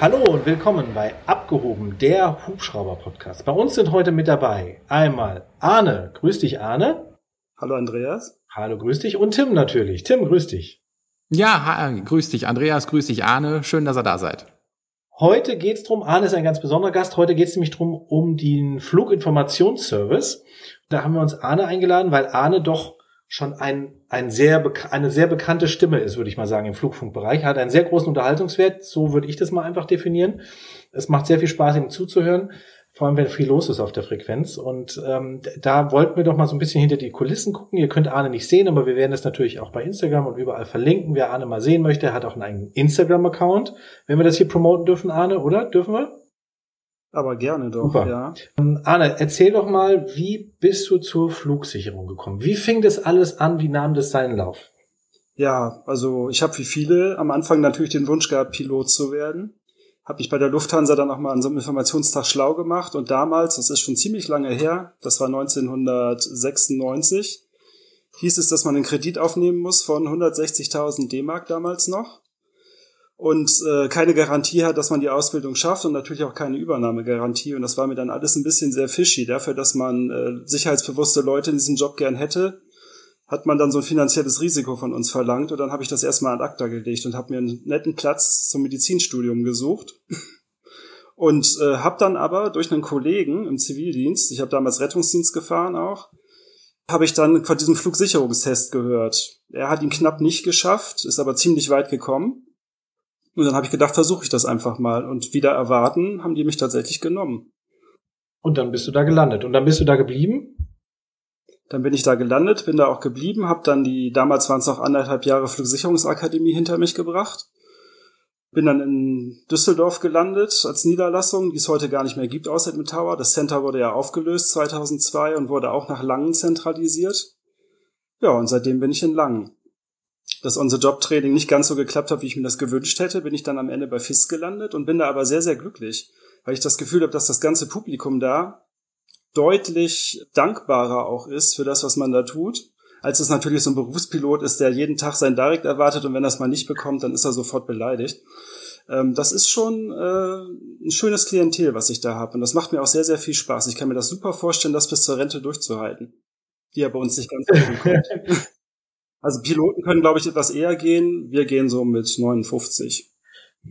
Hallo und willkommen bei Abgehoben, der Hubschrauber-Podcast. Bei uns sind heute mit dabei einmal Arne. Grüß dich, Arne. Hallo, Andreas. Hallo, grüß dich. Und Tim natürlich. Tim, grüß dich. Ja, grüß dich, Andreas. Grüß dich, Arne. Schön, dass ihr da seid. Heute geht's drum. Arne ist ein ganz besonderer Gast. Heute geht's nämlich drum um den Fluginformationsservice. Da haben wir uns Arne eingeladen, weil Arne doch schon ein, ein sehr, eine sehr bekannte Stimme ist, würde ich mal sagen, im Flugfunkbereich. Er hat einen sehr großen Unterhaltungswert, so würde ich das mal einfach definieren. Es macht sehr viel Spaß, ihm zuzuhören, vor allem wenn viel los ist auf der Frequenz. Und ähm, da wollten wir doch mal so ein bisschen hinter die Kulissen gucken. Ihr könnt Arne nicht sehen, aber wir werden das natürlich auch bei Instagram und überall verlinken. Wer Arne mal sehen möchte, hat auch einen eigenen Instagram-Account. Wenn wir das hier promoten dürfen, Arne, oder? Dürfen wir? Aber gerne doch, Super. ja. Ähm, Arne, erzähl doch mal, wie bist du zur Flugsicherung gekommen? Wie fing das alles an? Wie nahm das seinen Lauf? Ja, also ich habe wie viele am Anfang natürlich den Wunsch gehabt, Pilot zu werden. Habe mich bei der Lufthansa dann auch mal an so einem Informationstag schlau gemacht und damals, das ist schon ziemlich lange her, das war 1996, hieß es, dass man einen Kredit aufnehmen muss von 160.000 D-Mark damals noch und äh, keine Garantie hat, dass man die Ausbildung schafft und natürlich auch keine Übernahmegarantie. Und das war mir dann alles ein bisschen sehr fishy. Dafür, dass man äh, sicherheitsbewusste Leute in diesem Job gern hätte, hat man dann so ein finanzielles Risiko von uns verlangt. Und dann habe ich das erstmal an ACTA gelegt und habe mir einen netten Platz zum Medizinstudium gesucht. Und äh, habe dann aber durch einen Kollegen im Zivildienst, ich habe damals Rettungsdienst gefahren auch, habe ich dann von diesem Flugsicherungstest gehört. Er hat ihn knapp nicht geschafft, ist aber ziemlich weit gekommen und dann habe ich gedacht, versuche ich das einfach mal. Und wieder erwarten, haben die mich tatsächlich genommen. Und dann bist du da gelandet. Und dann bist du da geblieben? Dann bin ich da gelandet, bin da auch geblieben, habe dann die, damals waren es noch anderthalb Jahre Flugsicherungsakademie hinter mich gebracht. Bin dann in Düsseldorf gelandet als Niederlassung, die es heute gar nicht mehr gibt, außer im Tower. Das Center wurde ja aufgelöst 2002 und wurde auch nach Langen zentralisiert. Ja, und seitdem bin ich in Langen dass unser Jobtraining nicht ganz so geklappt hat, wie ich mir das gewünscht hätte, bin ich dann am Ende bei FIS gelandet und bin da aber sehr, sehr glücklich, weil ich das Gefühl habe, dass das ganze Publikum da deutlich dankbarer auch ist für das, was man da tut, als es natürlich so ein Berufspilot ist, der jeden Tag sein Direkt erwartet und wenn er es mal nicht bekommt, dann ist er sofort beleidigt. Ähm, das ist schon äh, ein schönes Klientel, was ich da habe und das macht mir auch sehr, sehr viel Spaß. Ich kann mir das super vorstellen, das bis zur Rente durchzuhalten, die ja bei uns nicht ganz so kommt. Also Piloten können, glaube ich, etwas eher gehen. Wir gehen so mit 59.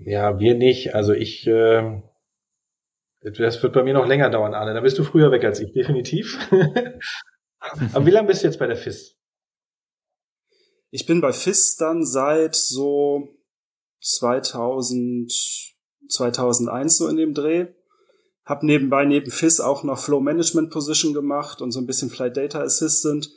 Ja, wir nicht. Also ich, äh, das wird bei mir noch länger dauern, Arne. Da bist du früher weg als ich, definitiv. Aber wie lange bist du jetzt bei der FIS? Ich bin bei FIS dann seit so 2000, 2001 so in dem Dreh. Hab nebenbei neben FIS auch noch Flow Management Position gemacht und so ein bisschen Flight Data Assistant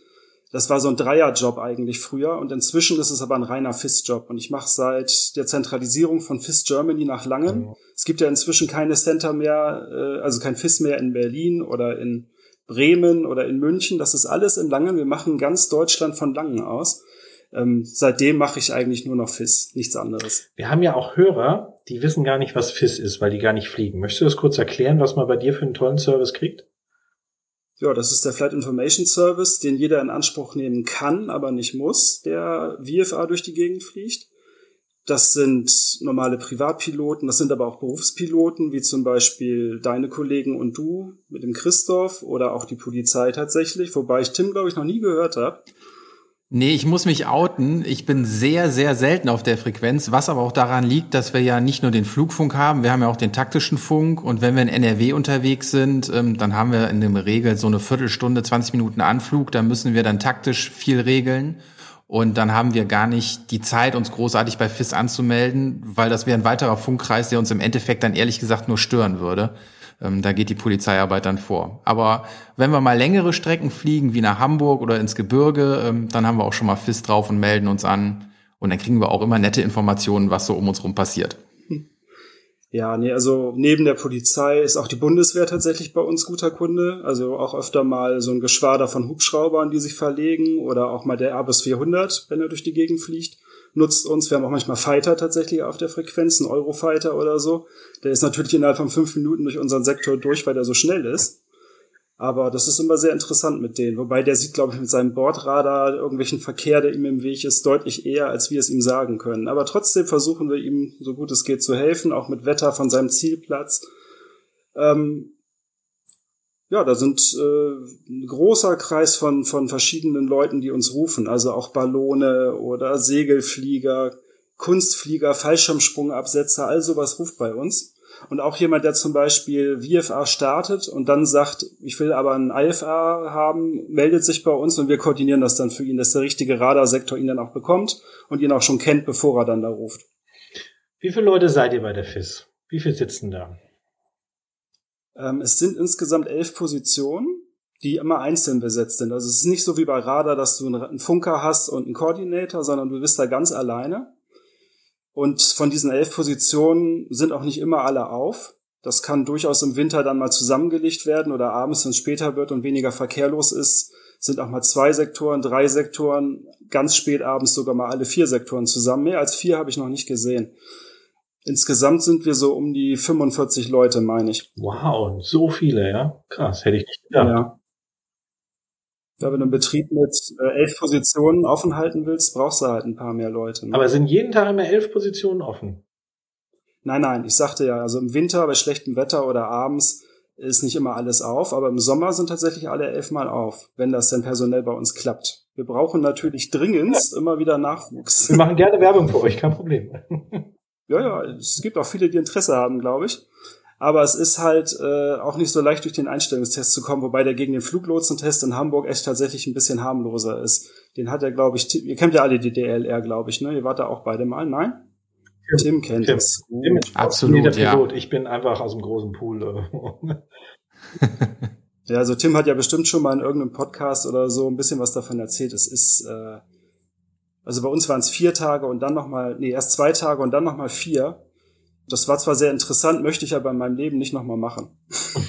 das war so ein Dreierjob eigentlich früher und inzwischen ist es aber ein reiner FIS-Job und ich mache seit der Zentralisierung von FIS Germany nach Langen. Mhm. Es gibt ja inzwischen keine Center mehr, äh, also kein FIS mehr in Berlin oder in Bremen oder in München. Das ist alles in Langen. Wir machen ganz Deutschland von Langen aus. Ähm, seitdem mache ich eigentlich nur noch FIS, nichts anderes. Wir haben ja auch Hörer, die wissen gar nicht, was FIS ist, weil die gar nicht fliegen. Möchtest du das kurz erklären, was man bei dir für einen tollen Service kriegt? Ja, das ist der Flight Information Service, den jeder in Anspruch nehmen kann, aber nicht muss, der VFA durch die Gegend fliegt. Das sind normale Privatpiloten, das sind aber auch Berufspiloten, wie zum Beispiel deine Kollegen und du mit dem Christoph oder auch die Polizei tatsächlich, wobei ich Tim, glaube ich, noch nie gehört habe. Nee, ich muss mich outen. Ich bin sehr, sehr selten auf der Frequenz, was aber auch daran liegt, dass wir ja nicht nur den Flugfunk haben, wir haben ja auch den taktischen Funk und wenn wir in NRW unterwegs sind, ähm, dann haben wir in der Regel so eine Viertelstunde, 20 Minuten Anflug, da müssen wir dann taktisch viel regeln und dann haben wir gar nicht die Zeit, uns großartig bei FIS anzumelden, weil das wäre ein weiterer Funkkreis, der uns im Endeffekt dann ehrlich gesagt nur stören würde. Ähm, da geht die Polizeiarbeit dann vor. Aber wenn wir mal längere Strecken fliegen, wie nach Hamburg oder ins Gebirge, ähm, dann haben wir auch schon mal FIS drauf und melden uns an. Und dann kriegen wir auch immer nette Informationen, was so um uns rum passiert. Ja, nee, also neben der Polizei ist auch die Bundeswehr tatsächlich bei uns guter Kunde. Also auch öfter mal so ein Geschwader von Hubschraubern, die sich verlegen oder auch mal der Airbus 400, wenn er durch die Gegend fliegt nutzt uns. Wir haben auch manchmal Fighter tatsächlich auf der Frequenz, ein Eurofighter oder so. Der ist natürlich innerhalb von fünf Minuten durch unseren Sektor durch, weil der so schnell ist. Aber das ist immer sehr interessant mit denen. Wobei der sieht, glaube ich, mit seinem Bordradar irgendwelchen Verkehr, der ihm im Weg ist, deutlich eher, als wir es ihm sagen können. Aber trotzdem versuchen wir ihm, so gut es geht, zu helfen, auch mit Wetter von seinem Zielplatz. Ähm, ja, da sind äh, ein großer Kreis von, von verschiedenen Leuten, die uns rufen. Also auch Ballone oder Segelflieger, Kunstflieger, Fallschirmsprungabsetzer, all sowas ruft bei uns. Und auch jemand, der zum Beispiel VFA startet und dann sagt, ich will aber einen IFA haben, meldet sich bei uns und wir koordinieren das dann für ihn, dass der richtige Radarsektor ihn dann auch bekommt und ihn auch schon kennt, bevor er dann da ruft. Wie viele Leute seid ihr bei der FIS? Wie viele sitzen da? Ähm, es sind insgesamt elf Positionen, die immer einzeln besetzt sind. Also es ist nicht so wie bei Radar, dass du einen Funker hast und einen Koordinator, sondern du bist da ganz alleine. Und von diesen elf Positionen sind auch nicht immer alle auf. Das kann durchaus im Winter dann mal zusammengelegt werden oder abends, wenn es später wird und weniger verkehrlos ist, sind auch mal zwei Sektoren, drei Sektoren, ganz spät abends sogar mal alle vier Sektoren zusammen. Mehr als vier habe ich noch nicht gesehen. Insgesamt sind wir so um die 45 Leute, meine ich. Wow, so viele, ja? Krass, hätte ich nicht gedacht. Ja. Ja, wenn du einen Betrieb mit äh, elf Positionen offen halten willst, brauchst du halt ein paar mehr Leute. Ne? Aber sind jeden Tag immer elf Positionen offen? Nein, nein, ich sagte ja, also im Winter bei schlechtem Wetter oder abends ist nicht immer alles auf, aber im Sommer sind tatsächlich alle elfmal auf, wenn das denn personell bei uns klappt. Wir brauchen natürlich dringend ja. immer wieder Nachwuchs. Wir machen gerne Werbung für euch, kein Problem. ja, ja, es gibt auch viele, die Interesse haben, glaube ich. Aber es ist halt äh, auch nicht so leicht durch den Einstellungstest zu kommen, wobei der gegen den Fluglotsentest in Hamburg echt tatsächlich ein bisschen harmloser ist. Den hat er, glaube ich, ihr kennt ja alle die DLR, glaube ich, ne? Ihr wart da auch beide mal, nein? Tim, Tim kennt Tim. es. Tim ist Absolut, ja. Ich bin einfach aus dem großen Pool. Äh. ja, also Tim hat ja bestimmt schon mal in irgendeinem Podcast oder so ein bisschen was davon erzählt. Es ist, äh, also bei uns waren es vier Tage und dann nochmal, nee, erst zwei Tage und dann nochmal vier. Das war zwar sehr interessant, möchte ich aber in meinem Leben nicht nochmal machen.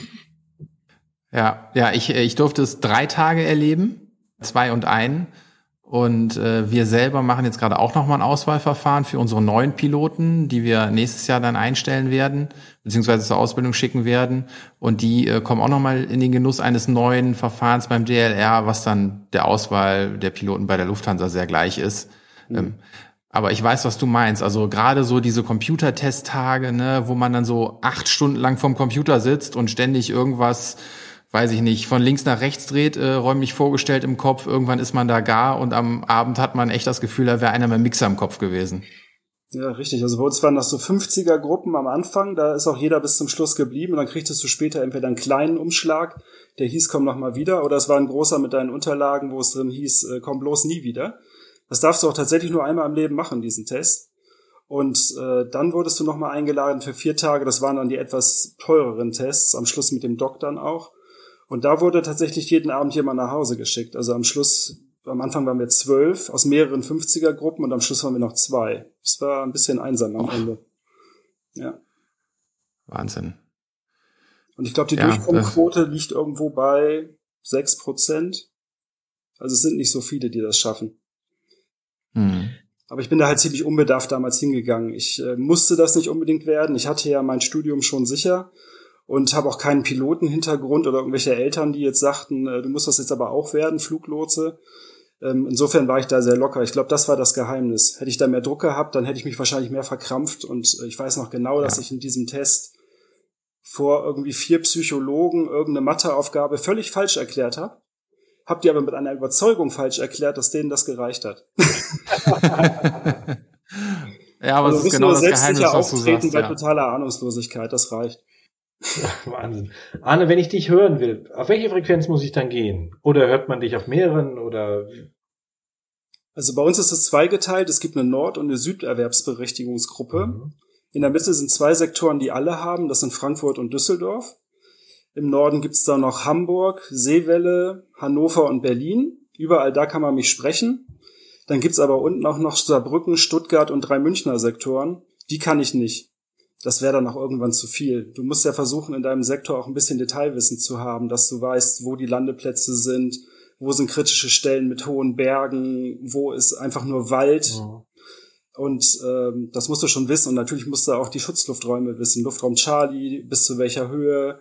Ja, ja, ich, ich durfte es drei Tage erleben, zwei und ein. Und äh, wir selber machen jetzt gerade auch nochmal ein Auswahlverfahren für unsere neuen Piloten, die wir nächstes Jahr dann einstellen werden, beziehungsweise zur Ausbildung schicken werden. Und die äh, kommen auch nochmal in den Genuss eines neuen Verfahrens beim DLR, was dann der Auswahl der Piloten bei der Lufthansa sehr gleich ist. Mhm. Ähm, aber ich weiß, was du meinst. Also gerade so diese Computertesttage, ne, wo man dann so acht Stunden lang vorm Computer sitzt und ständig irgendwas, weiß ich nicht, von links nach rechts dreht, äh, räumlich vorgestellt im Kopf. Irgendwann ist man da gar und am Abend hat man echt das Gefühl, da wäre einer mit Mixer im Kopf gewesen. Ja, richtig. Also bei uns waren das so 50er-Gruppen am Anfang. Da ist auch jeder bis zum Schluss geblieben. Und dann kriegtest du später entweder einen kleinen Umschlag, der hieß, komm noch mal wieder. Oder es war ein großer mit deinen Unterlagen, wo es drin hieß, äh, komm bloß nie wieder. Das darfst du auch tatsächlich nur einmal im Leben machen, diesen Test. Und äh, dann wurdest du nochmal eingeladen für vier Tage. Das waren dann die etwas teureren Tests, am Schluss mit dem Doc dann auch. Und da wurde tatsächlich jeden Abend jemand nach Hause geschickt. Also am Schluss, am Anfang waren wir zwölf aus mehreren 50er-Gruppen und am Schluss waren wir noch zwei. Das war ein bisschen einsam am Ende. Ja. Wahnsinn. Und ich glaube, die ja, Durchkommquote liegt irgendwo bei sechs Prozent. Also es sind nicht so viele, die das schaffen. Mhm. Aber ich bin da halt ziemlich unbedarft damals hingegangen. Ich äh, musste das nicht unbedingt werden. Ich hatte ja mein Studium schon sicher und habe auch keinen Pilotenhintergrund oder irgendwelche Eltern, die jetzt sagten, äh, du musst das jetzt aber auch werden, Fluglotse. Ähm, insofern war ich da sehr locker. Ich glaube, das war das Geheimnis. Hätte ich da mehr Druck gehabt, dann hätte ich mich wahrscheinlich mehr verkrampft. Und äh, ich weiß noch genau, dass ich in diesem Test vor irgendwie vier Psychologen irgendeine Matheaufgabe völlig falsch erklärt habe Habt ihr aber mit einer Überzeugung falsch erklärt, dass denen das gereicht hat. ja, aber also es ist genau das Geheimnis, was du sagst. bei ja. totaler Ahnungslosigkeit, das reicht. Wahnsinn. Arne, wenn ich dich hören will, auf welche Frequenz muss ich dann gehen? Oder hört man dich auf mehreren oder? Also bei uns ist es zweigeteilt. Es gibt eine Nord- und eine Süderwerbsberechtigungsgruppe. Mhm. In der Mitte sind zwei Sektoren, die alle haben. Das sind Frankfurt und Düsseldorf. Im Norden gibt's da noch Hamburg, Seewelle, Hannover und Berlin. Überall da kann man mich sprechen. Dann gibt's aber unten auch noch Saarbrücken, Stuttgart und drei Münchner Sektoren. Die kann ich nicht. Das wäre dann auch irgendwann zu viel. Du musst ja versuchen, in deinem Sektor auch ein bisschen Detailwissen zu haben, dass du weißt, wo die Landeplätze sind, wo sind kritische Stellen mit hohen Bergen, wo ist einfach nur Wald. Mhm. Und ähm, das musst du schon wissen. Und natürlich musst du auch die Schutzlufträume wissen. Luftraum Charlie, bis zu welcher Höhe,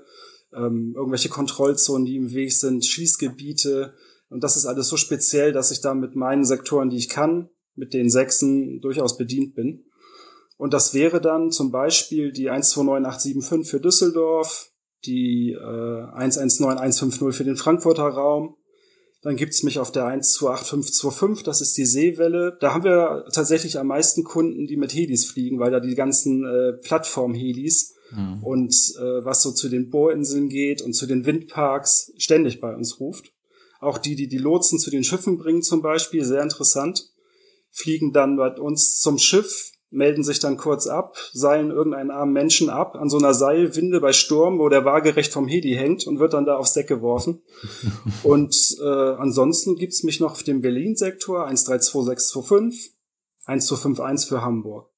ähm, irgendwelche Kontrollzonen, die im Weg sind, Schließgebiete. Und das ist alles so speziell, dass ich da mit meinen Sektoren, die ich kann, mit den Sechsen durchaus bedient bin. Und das wäre dann zum Beispiel die 129875 für Düsseldorf, die äh, 119150 für den Frankfurter Raum. Dann gibt's mich auf der 128525, das ist die Seewelle. Da haben wir tatsächlich am meisten Kunden, die mit Helis fliegen, weil da die ganzen äh, Plattform-Helis mhm. und äh, was so zu den Bohrinseln geht und zu den Windparks ständig bei uns ruft. Auch die, die die Lotsen zu den Schiffen bringen zum Beispiel, sehr interessant, fliegen dann bei uns zum Schiff, melden sich dann kurz ab, seilen irgendeinen armen Menschen ab an so einer Seilwinde bei Sturm, wo der waagerecht vom Hedi hängt und wird dann da aufs Deck geworfen. und äh, ansonsten gibt's mich noch auf dem Berlin-Sektor 132625, 1251 für Hamburg.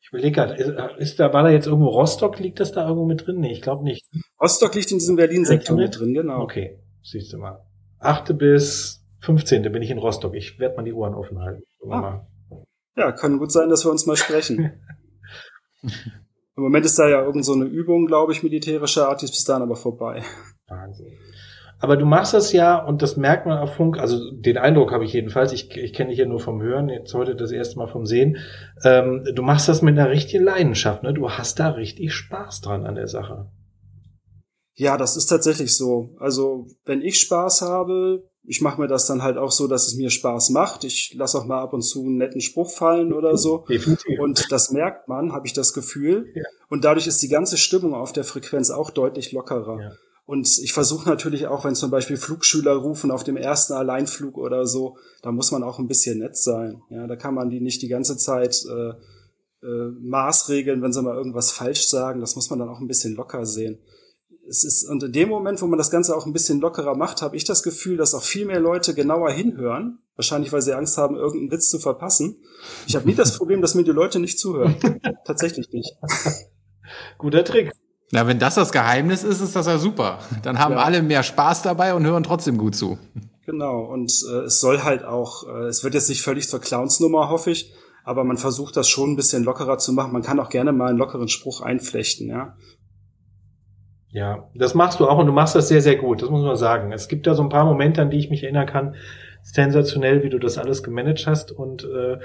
Ich überlege gerade, ist, da, war da jetzt irgendwo Rostock, liegt das da irgendwo mit drin? Nee, ich glaube nicht. Rostock liegt in diesem Berlin-Sektor mit drin, genau. Okay, siehst du mal. Achte bis 15. bin ich in Rostock. Ich werde mal die Ohren offen halten. Ah. Ja, kann gut sein, dass wir uns mal sprechen. Im Moment ist da ja irgend so eine Übung, glaube ich, militärischer Art, die ist bis dahin aber vorbei. Wahnsinn. Aber du machst das ja, und das merkt man auf Funk, also den Eindruck habe ich jedenfalls, ich, ich kenne dich ja nur vom Hören, jetzt heute das erste Mal vom Sehen, ähm, du machst das mit einer richtigen Leidenschaft, ne? Du hast da richtig Spaß dran an der Sache. Ja, das ist tatsächlich so. Also, wenn ich Spaß habe, ich mache mir das dann halt auch so, dass es mir Spaß macht. Ich lasse auch mal ab und zu einen netten Spruch fallen oder so. Definitiv. Und das merkt man, habe ich das Gefühl. Ja. Und dadurch ist die ganze Stimmung auf der Frequenz auch deutlich lockerer. Ja. Und ich versuche natürlich auch, wenn zum Beispiel Flugschüler rufen auf dem ersten Alleinflug oder so, da muss man auch ein bisschen nett sein. Ja, da kann man die nicht die ganze Zeit äh, äh, maßregeln, wenn sie mal irgendwas falsch sagen. Das muss man dann auch ein bisschen locker sehen es ist, und in dem Moment, wo man das Ganze auch ein bisschen lockerer macht, habe ich das Gefühl, dass auch viel mehr Leute genauer hinhören. Wahrscheinlich, weil sie Angst haben, irgendeinen Witz zu verpassen. Ich habe nie das Problem, dass mir die Leute nicht zuhören. Tatsächlich nicht. Guter Trick. Na, wenn das das Geheimnis ist, ist das ja super. Dann haben ja. alle mehr Spaß dabei und hören trotzdem gut zu. Genau, und äh, es soll halt auch, äh, es wird jetzt nicht völlig zur Clownsnummer, hoffe ich, aber man versucht das schon ein bisschen lockerer zu machen. Man kann auch gerne mal einen lockeren Spruch einflechten, ja. Ja, das machst du auch und du machst das sehr, sehr gut, das muss man sagen. Es gibt da so ein paar Momente, an die ich mich erinnern kann. Sensationell, wie du das alles gemanagt hast und äh,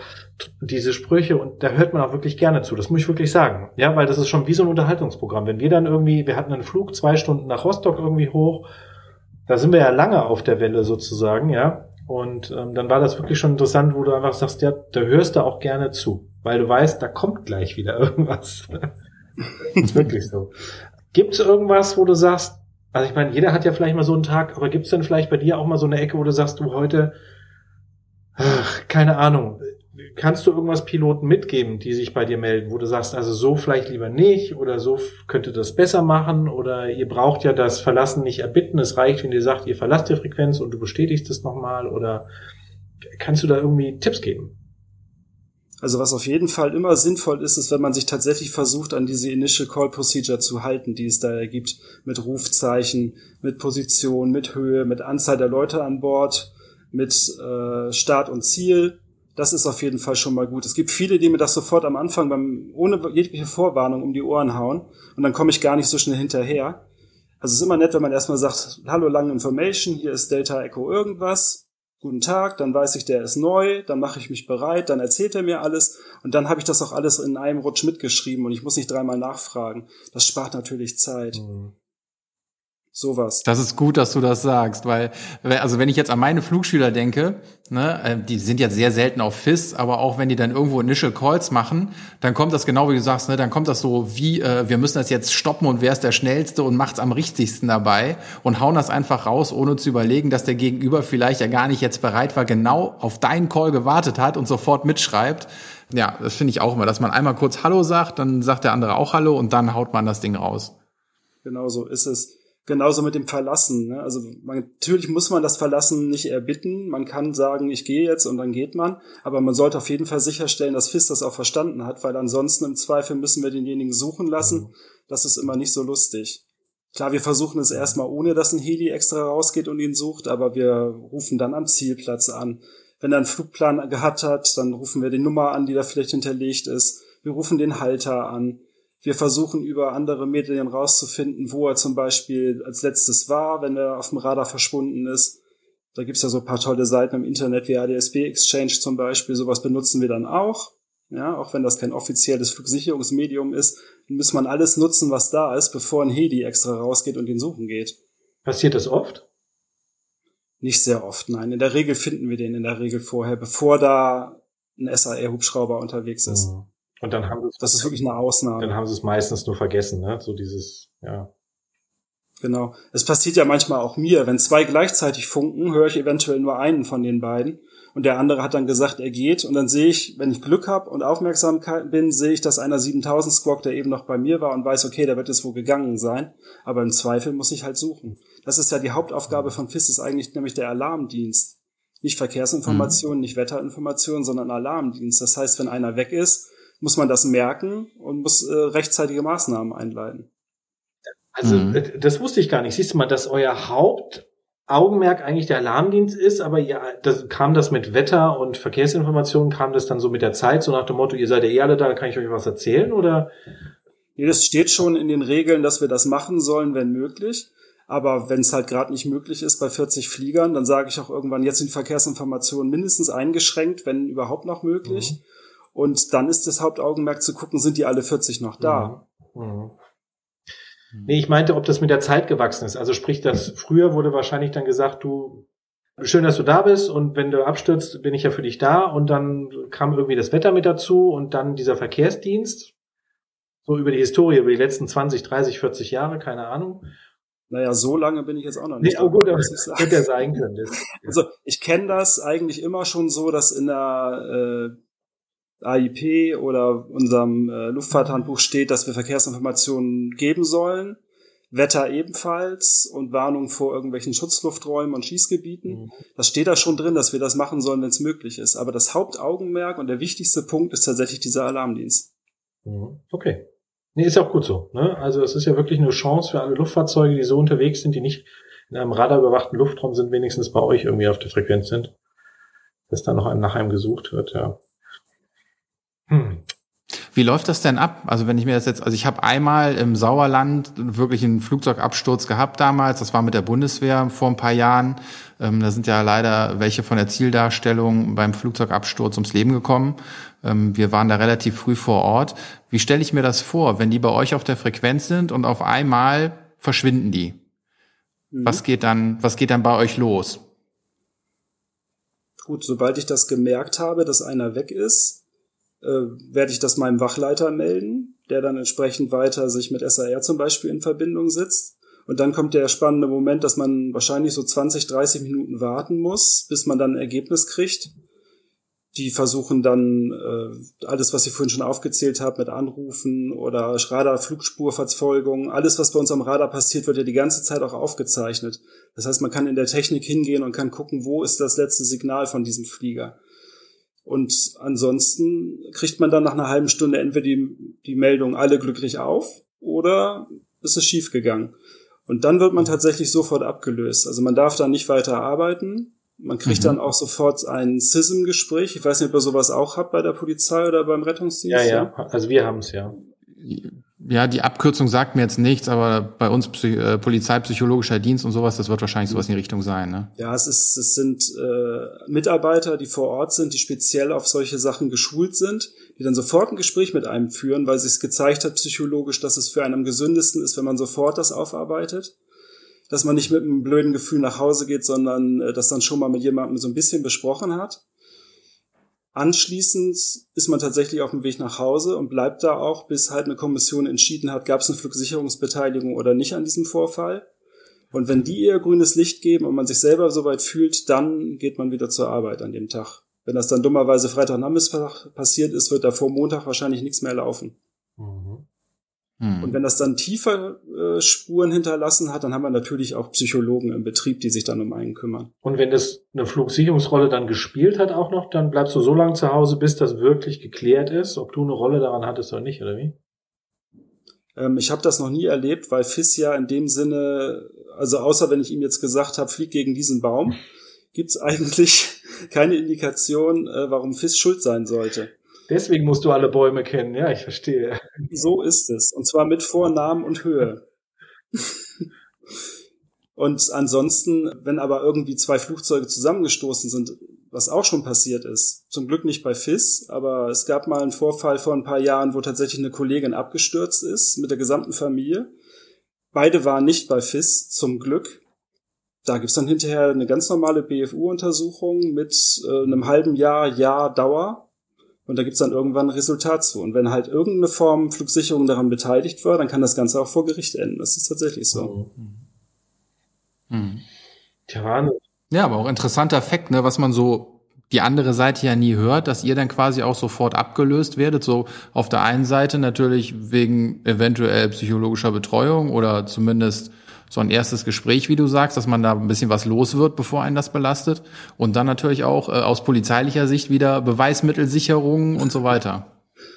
diese Sprüche und da hört man auch wirklich gerne zu. Das muss ich wirklich sagen. Ja, weil das ist schon wie so ein Unterhaltungsprogramm. Wenn wir dann irgendwie, wir hatten einen Flug zwei Stunden nach Rostock irgendwie hoch, da sind wir ja lange auf der Welle sozusagen, ja. Und ähm, dann war das wirklich schon interessant, wo du einfach sagst, ja, da hörst du auch gerne zu, weil du weißt, da kommt gleich wieder irgendwas. das ist wirklich so. Gibt es irgendwas, wo du sagst, also ich meine, jeder hat ja vielleicht mal so einen Tag, aber gibt es denn vielleicht bei dir auch mal so eine Ecke, wo du sagst, du heute, ach, keine Ahnung, kannst du irgendwas Piloten mitgeben, die sich bei dir melden, wo du sagst, also so vielleicht lieber nicht oder so könnte das besser machen oder ihr braucht ja das Verlassen nicht erbitten, es reicht, wenn ihr sagt, ihr verlasst die Frequenz und du bestätigst es nochmal oder kannst du da irgendwie Tipps geben? Also was auf jeden Fall immer sinnvoll ist, ist, wenn man sich tatsächlich versucht, an diese Initial Call Procedure zu halten, die es da ergibt, mit Rufzeichen, mit Position, mit Höhe, mit Anzahl der Leute an Bord, mit äh, Start und Ziel. Das ist auf jeden Fall schon mal gut. Es gibt viele, die mir das sofort am Anfang beim, ohne jegliche Vorwarnung um die Ohren hauen und dann komme ich gar nicht so schnell hinterher. Also es ist immer nett, wenn man erstmal sagt, hallo Lang Information, hier ist Delta Echo irgendwas guten Tag, dann weiß ich, der ist neu, dann mache ich mich bereit, dann erzählt er mir alles und dann habe ich das auch alles in einem Rutsch mitgeschrieben und ich muss nicht dreimal nachfragen. Das spart natürlich Zeit. Mhm. Sowas. Das ist gut, dass du das sagst, weil, also wenn ich jetzt an meine Flugschüler denke, ne, äh, die sind ja sehr selten auf FIS, aber auch wenn die dann irgendwo Initial Calls machen, dann kommt das genau wie du sagst, ne, dann kommt das so wie, äh, wir müssen das jetzt stoppen und wer ist der Schnellste und macht's am richtigsten dabei und hauen das einfach raus, ohne zu überlegen, dass der Gegenüber vielleicht ja gar nicht jetzt bereit war, genau auf deinen Call gewartet hat und sofort mitschreibt. Ja, das finde ich auch immer, dass man einmal kurz Hallo sagt, dann sagt der andere auch Hallo und dann haut man das Ding raus. Genau so ist es. Genauso mit dem Verlassen. Ne? Also man, natürlich muss man das Verlassen nicht erbitten. Man kann sagen, ich gehe jetzt und dann geht man. Aber man sollte auf jeden Fall sicherstellen, dass FIS das auch verstanden hat, weil ansonsten im Zweifel müssen wir denjenigen suchen lassen. Mhm. Das ist immer nicht so lustig. Klar, wir versuchen es erstmal ohne, dass ein Heli extra rausgeht und ihn sucht, aber wir rufen dann am Zielplatz an. Wenn er einen Flugplan gehabt hat, dann rufen wir die Nummer an, die da vielleicht hinterlegt ist. Wir rufen den Halter an Wir versuchen über andere Medien rauszufinden, wo er zum Beispiel als letztes war, wenn er auf dem Radar verschwunden ist. Da gibt's ja so ein paar tolle Seiten im Internet wie ADSB Exchange zum Beispiel. Sowas benutzen wir dann auch. Ja, auch wenn das kein offizielles Flugsicherungsmedium ist, muss man alles nutzen, was da ist, bevor ein Heli extra rausgeht und ihn suchen geht. Passiert das oft? Nicht sehr oft, nein. In der Regel finden wir den in der Regel vorher, bevor da ein SAR-Hubschrauber unterwegs ist. Mhm. Und dann haben sie es. Das ist wirklich eine Ausnahme. Dann haben sie es meistens nur vergessen, ne? So dieses, ja. Genau. Es passiert ja manchmal auch mir, wenn zwei gleichzeitig funken, höre ich eventuell nur einen von den beiden und der andere hat dann gesagt, er geht und dann sehe ich, wenn ich Glück habe und aufmerksam bin, sehe ich, dass einer 7000 Squawk, der eben noch bei mir war und weiß, okay, der wird jetzt wo gegangen sein, aber im Zweifel muss ich halt suchen. Das ist ja die Hauptaufgabe von FIS, ist eigentlich nämlich der Alarmdienst. Nicht Verkehrsinformationen, mhm. nicht Wetterinformationen, sondern Alarmdienst. Das heißt, wenn einer weg ist, muss man das merken und muss äh, rechtzeitige Maßnahmen einleiten. Also mhm. Äh, das wusste ich gar nicht. Siehst du mal, dass euer Hauptaugenmerk eigentlich der Alarmdienst ist, aber ja, das, kam das mit Wetter und Verkehrsinformationen, kam das dann so mit der Zeit, so nach dem Motto, ihr seid ja eh alle da, dann kann ich euch was erzählen oder? Nee, das steht schon in den Regeln, dass wir das machen sollen, wenn möglich. Aber wenn es halt gerade nicht möglich ist bei 40 Fliegern, dann sage ich auch irgendwann, jetzt sind Verkehrsinformationen mindestens eingeschränkt, wenn überhaupt noch möglich. Mhm. Und dann ist das Hauptaugenmerk zu gucken, sind die alle 40 noch da? Mhm. Mhm. Nee, ich meinte, ob das mit der Zeit gewachsen ist. Also sprich, dass früher wurde wahrscheinlich dann gesagt, du, schön, dass du da bist und wenn du abstürzt, bin ich ja für dich da und dann kam irgendwie das Wetter mit dazu und dann dieser Verkehrsdienst. So über die Historie, über die letzten 20, 30, 40 Jahre, keine Ahnung. Naja, so lange bin ich jetzt auch noch nicht. Nee, oh gut, aber es hätte ja sein können. Das, Also ich kenne das eigentlich immer schon so, dass in der äh, AIP oder unserem äh, Luftfahrthandbuch steht, dass wir Verkehrsinformationen geben sollen. Wetter ebenfalls und Warnung vor irgendwelchen Schutzlufträumen und Schießgebieten. Mhm. Das steht da schon drin, dass wir das machen sollen, wenn es möglich ist. Aber das Hauptaugenmerk und der wichtigste Punkt ist tatsächlich dieser Alarmdienst. Mhm. Okay. Nee, ist ja auch gut so. Ne? Also es ist ja wirklich eine Chance für alle Luftfahrzeuge, die so unterwegs sind, die nicht in einem radarüberwachten Luftraum sind, wenigstens bei euch irgendwie auf der Frequenz sind, dass da noch einem nach einem gesucht wird, ja. Hm. Wie läuft das denn ab? Also wenn ich mir das jetzt, also ich habe einmal im Sauerland wirklich einen Flugzeugabsturz gehabt damals, das war mit der Bundeswehr vor ein paar Jahren. Ähm, da sind ja leider welche von der Zieldarstellung beim Flugzeugabsturz ums Leben gekommen. Ähm, wir waren da relativ früh vor Ort. Wie stelle ich mir das vor, wenn die bei euch auf der Frequenz sind und auf einmal verschwinden die? Mhm. Was geht dann, was geht dann bei euch los? Gut, sobald ich das gemerkt habe, dass einer weg ist, äh, werde ich das meinem Wachleiter melden, der dann entsprechend weiter sich mit SAR zum Beispiel in Verbindung sitzt. Und dann kommt der spannende Moment, dass man wahrscheinlich so 20, 30 Minuten warten muss, bis man dann ein Ergebnis kriegt. Die versuchen dann äh, alles, was ich vorhin schon aufgezählt habe, mit Anrufen oder Radar, Flugspurverfolgung, alles, was bei uns am Radar passiert, wird ja die ganze Zeit auch aufgezeichnet. Das heißt, man kann in der Technik hingehen und kann gucken, wo ist das letzte Signal von diesem Flieger. Und ansonsten kriegt man dann nach einer halben Stunde entweder die, die Meldung alle glücklich auf oder ist es schief gegangen. Und dann wird man tatsächlich sofort abgelöst. Also man darf dann nicht weiter arbeiten. Man kriegt mhm. dann auch sofort ein CISM-Gespräch. Ich weiß nicht, ob ihr sowas auch habt bei der Polizei oder beim Rettungsdienst. Ja, ja, also wir haben es ja. Ja, die Abkürzung sagt mir jetzt nichts, aber bei uns Psy äh, Polizeipsychologischer Dienst und sowas, das wird wahrscheinlich sowas in die Richtung sein, ne? Ja, es ist, es sind äh, Mitarbeiter, die vor Ort sind, die speziell auf solche Sachen geschult sind, die dann sofort ein Gespräch mit einem führen, weil sich gezeigt hat psychologisch, dass es für einen am gesündesten ist, wenn man sofort das aufarbeitet. Dass man nicht mit einem blöden Gefühl nach Hause geht, sondern äh, das dann schon mal mit jemandem so ein bisschen besprochen hat. Anschließend ist man tatsächlich auf dem Weg nach Hause und bleibt da auch, bis halt eine Kommission entschieden hat, gab es eine Flugsicherungsbeteiligung oder nicht an diesem Vorfall. Und wenn die ihr grünes Licht geben und man sich selber soweit fühlt, dann geht man wieder zur Arbeit an dem Tag. Wenn das dann dummerweise Freitagnachmittag passiert ist, wird da vor Montag wahrscheinlich nichts mehr laufen. Mhm. Mhm. Und wenn das dann tiefer äh, Spuren hinterlassen hat, dann haben wir natürlich auch Psychologen im Betrieb, die sich dann um einen kümmern. Und wenn das eine Flugsicherungsrolle dann gespielt hat auch noch, dann bleibst du so lange zu Hause, bis das wirklich geklärt ist, ob du eine Rolle daran hattest oder nicht, oder wie? Ähm, ich habe das noch nie erlebt, weil FIS ja in dem Sinne, also außer wenn ich ihm jetzt gesagt habe, flieg gegen diesen Baum, gibt's eigentlich keine Indikation, äh, warum FIS schuld sein sollte. Deswegen musst du alle Bäume kennen, ja, ich verstehe. So ist es. Und zwar mit Vornamen und Höhe. und ansonsten, wenn aber irgendwie zwei Flugzeuge zusammengestoßen sind, was auch schon passiert ist, zum Glück nicht bei FIS, aber es gab mal einen Vorfall vor ein paar Jahren, wo tatsächlich eine Kollegin abgestürzt ist mit der gesamten Familie. Beide waren nicht bei FIS, zum Glück. Da gibt's dann hinterher eine ganz normale BFU-Untersuchung mit äh, einem halben Jahr, Jahr Dauer. Und da gibt's dann irgendwann ein Resultat zu. Und wenn halt irgendeine Form Flugsicherung daran beteiligt war, dann kann das Ganze auch vor Gericht enden. Das ist tatsächlich so. Mhm. Mhm. Tja, Wahnsinn. Ja, aber auch interessanter Fakt, ne, was man so die andere Seite ja nie hört, dass ihr dann quasi auch sofort abgelöst werdet. So auf der einen Seite natürlich wegen eventuell psychologischer Betreuung oder zumindest so ein erstes Gespräch, wie du sagst, dass man da ein bisschen was los wird, bevor einen das belastet. Und dann natürlich auch äh, aus polizeilicher Sicht wieder Beweismittelsicherung und so weiter.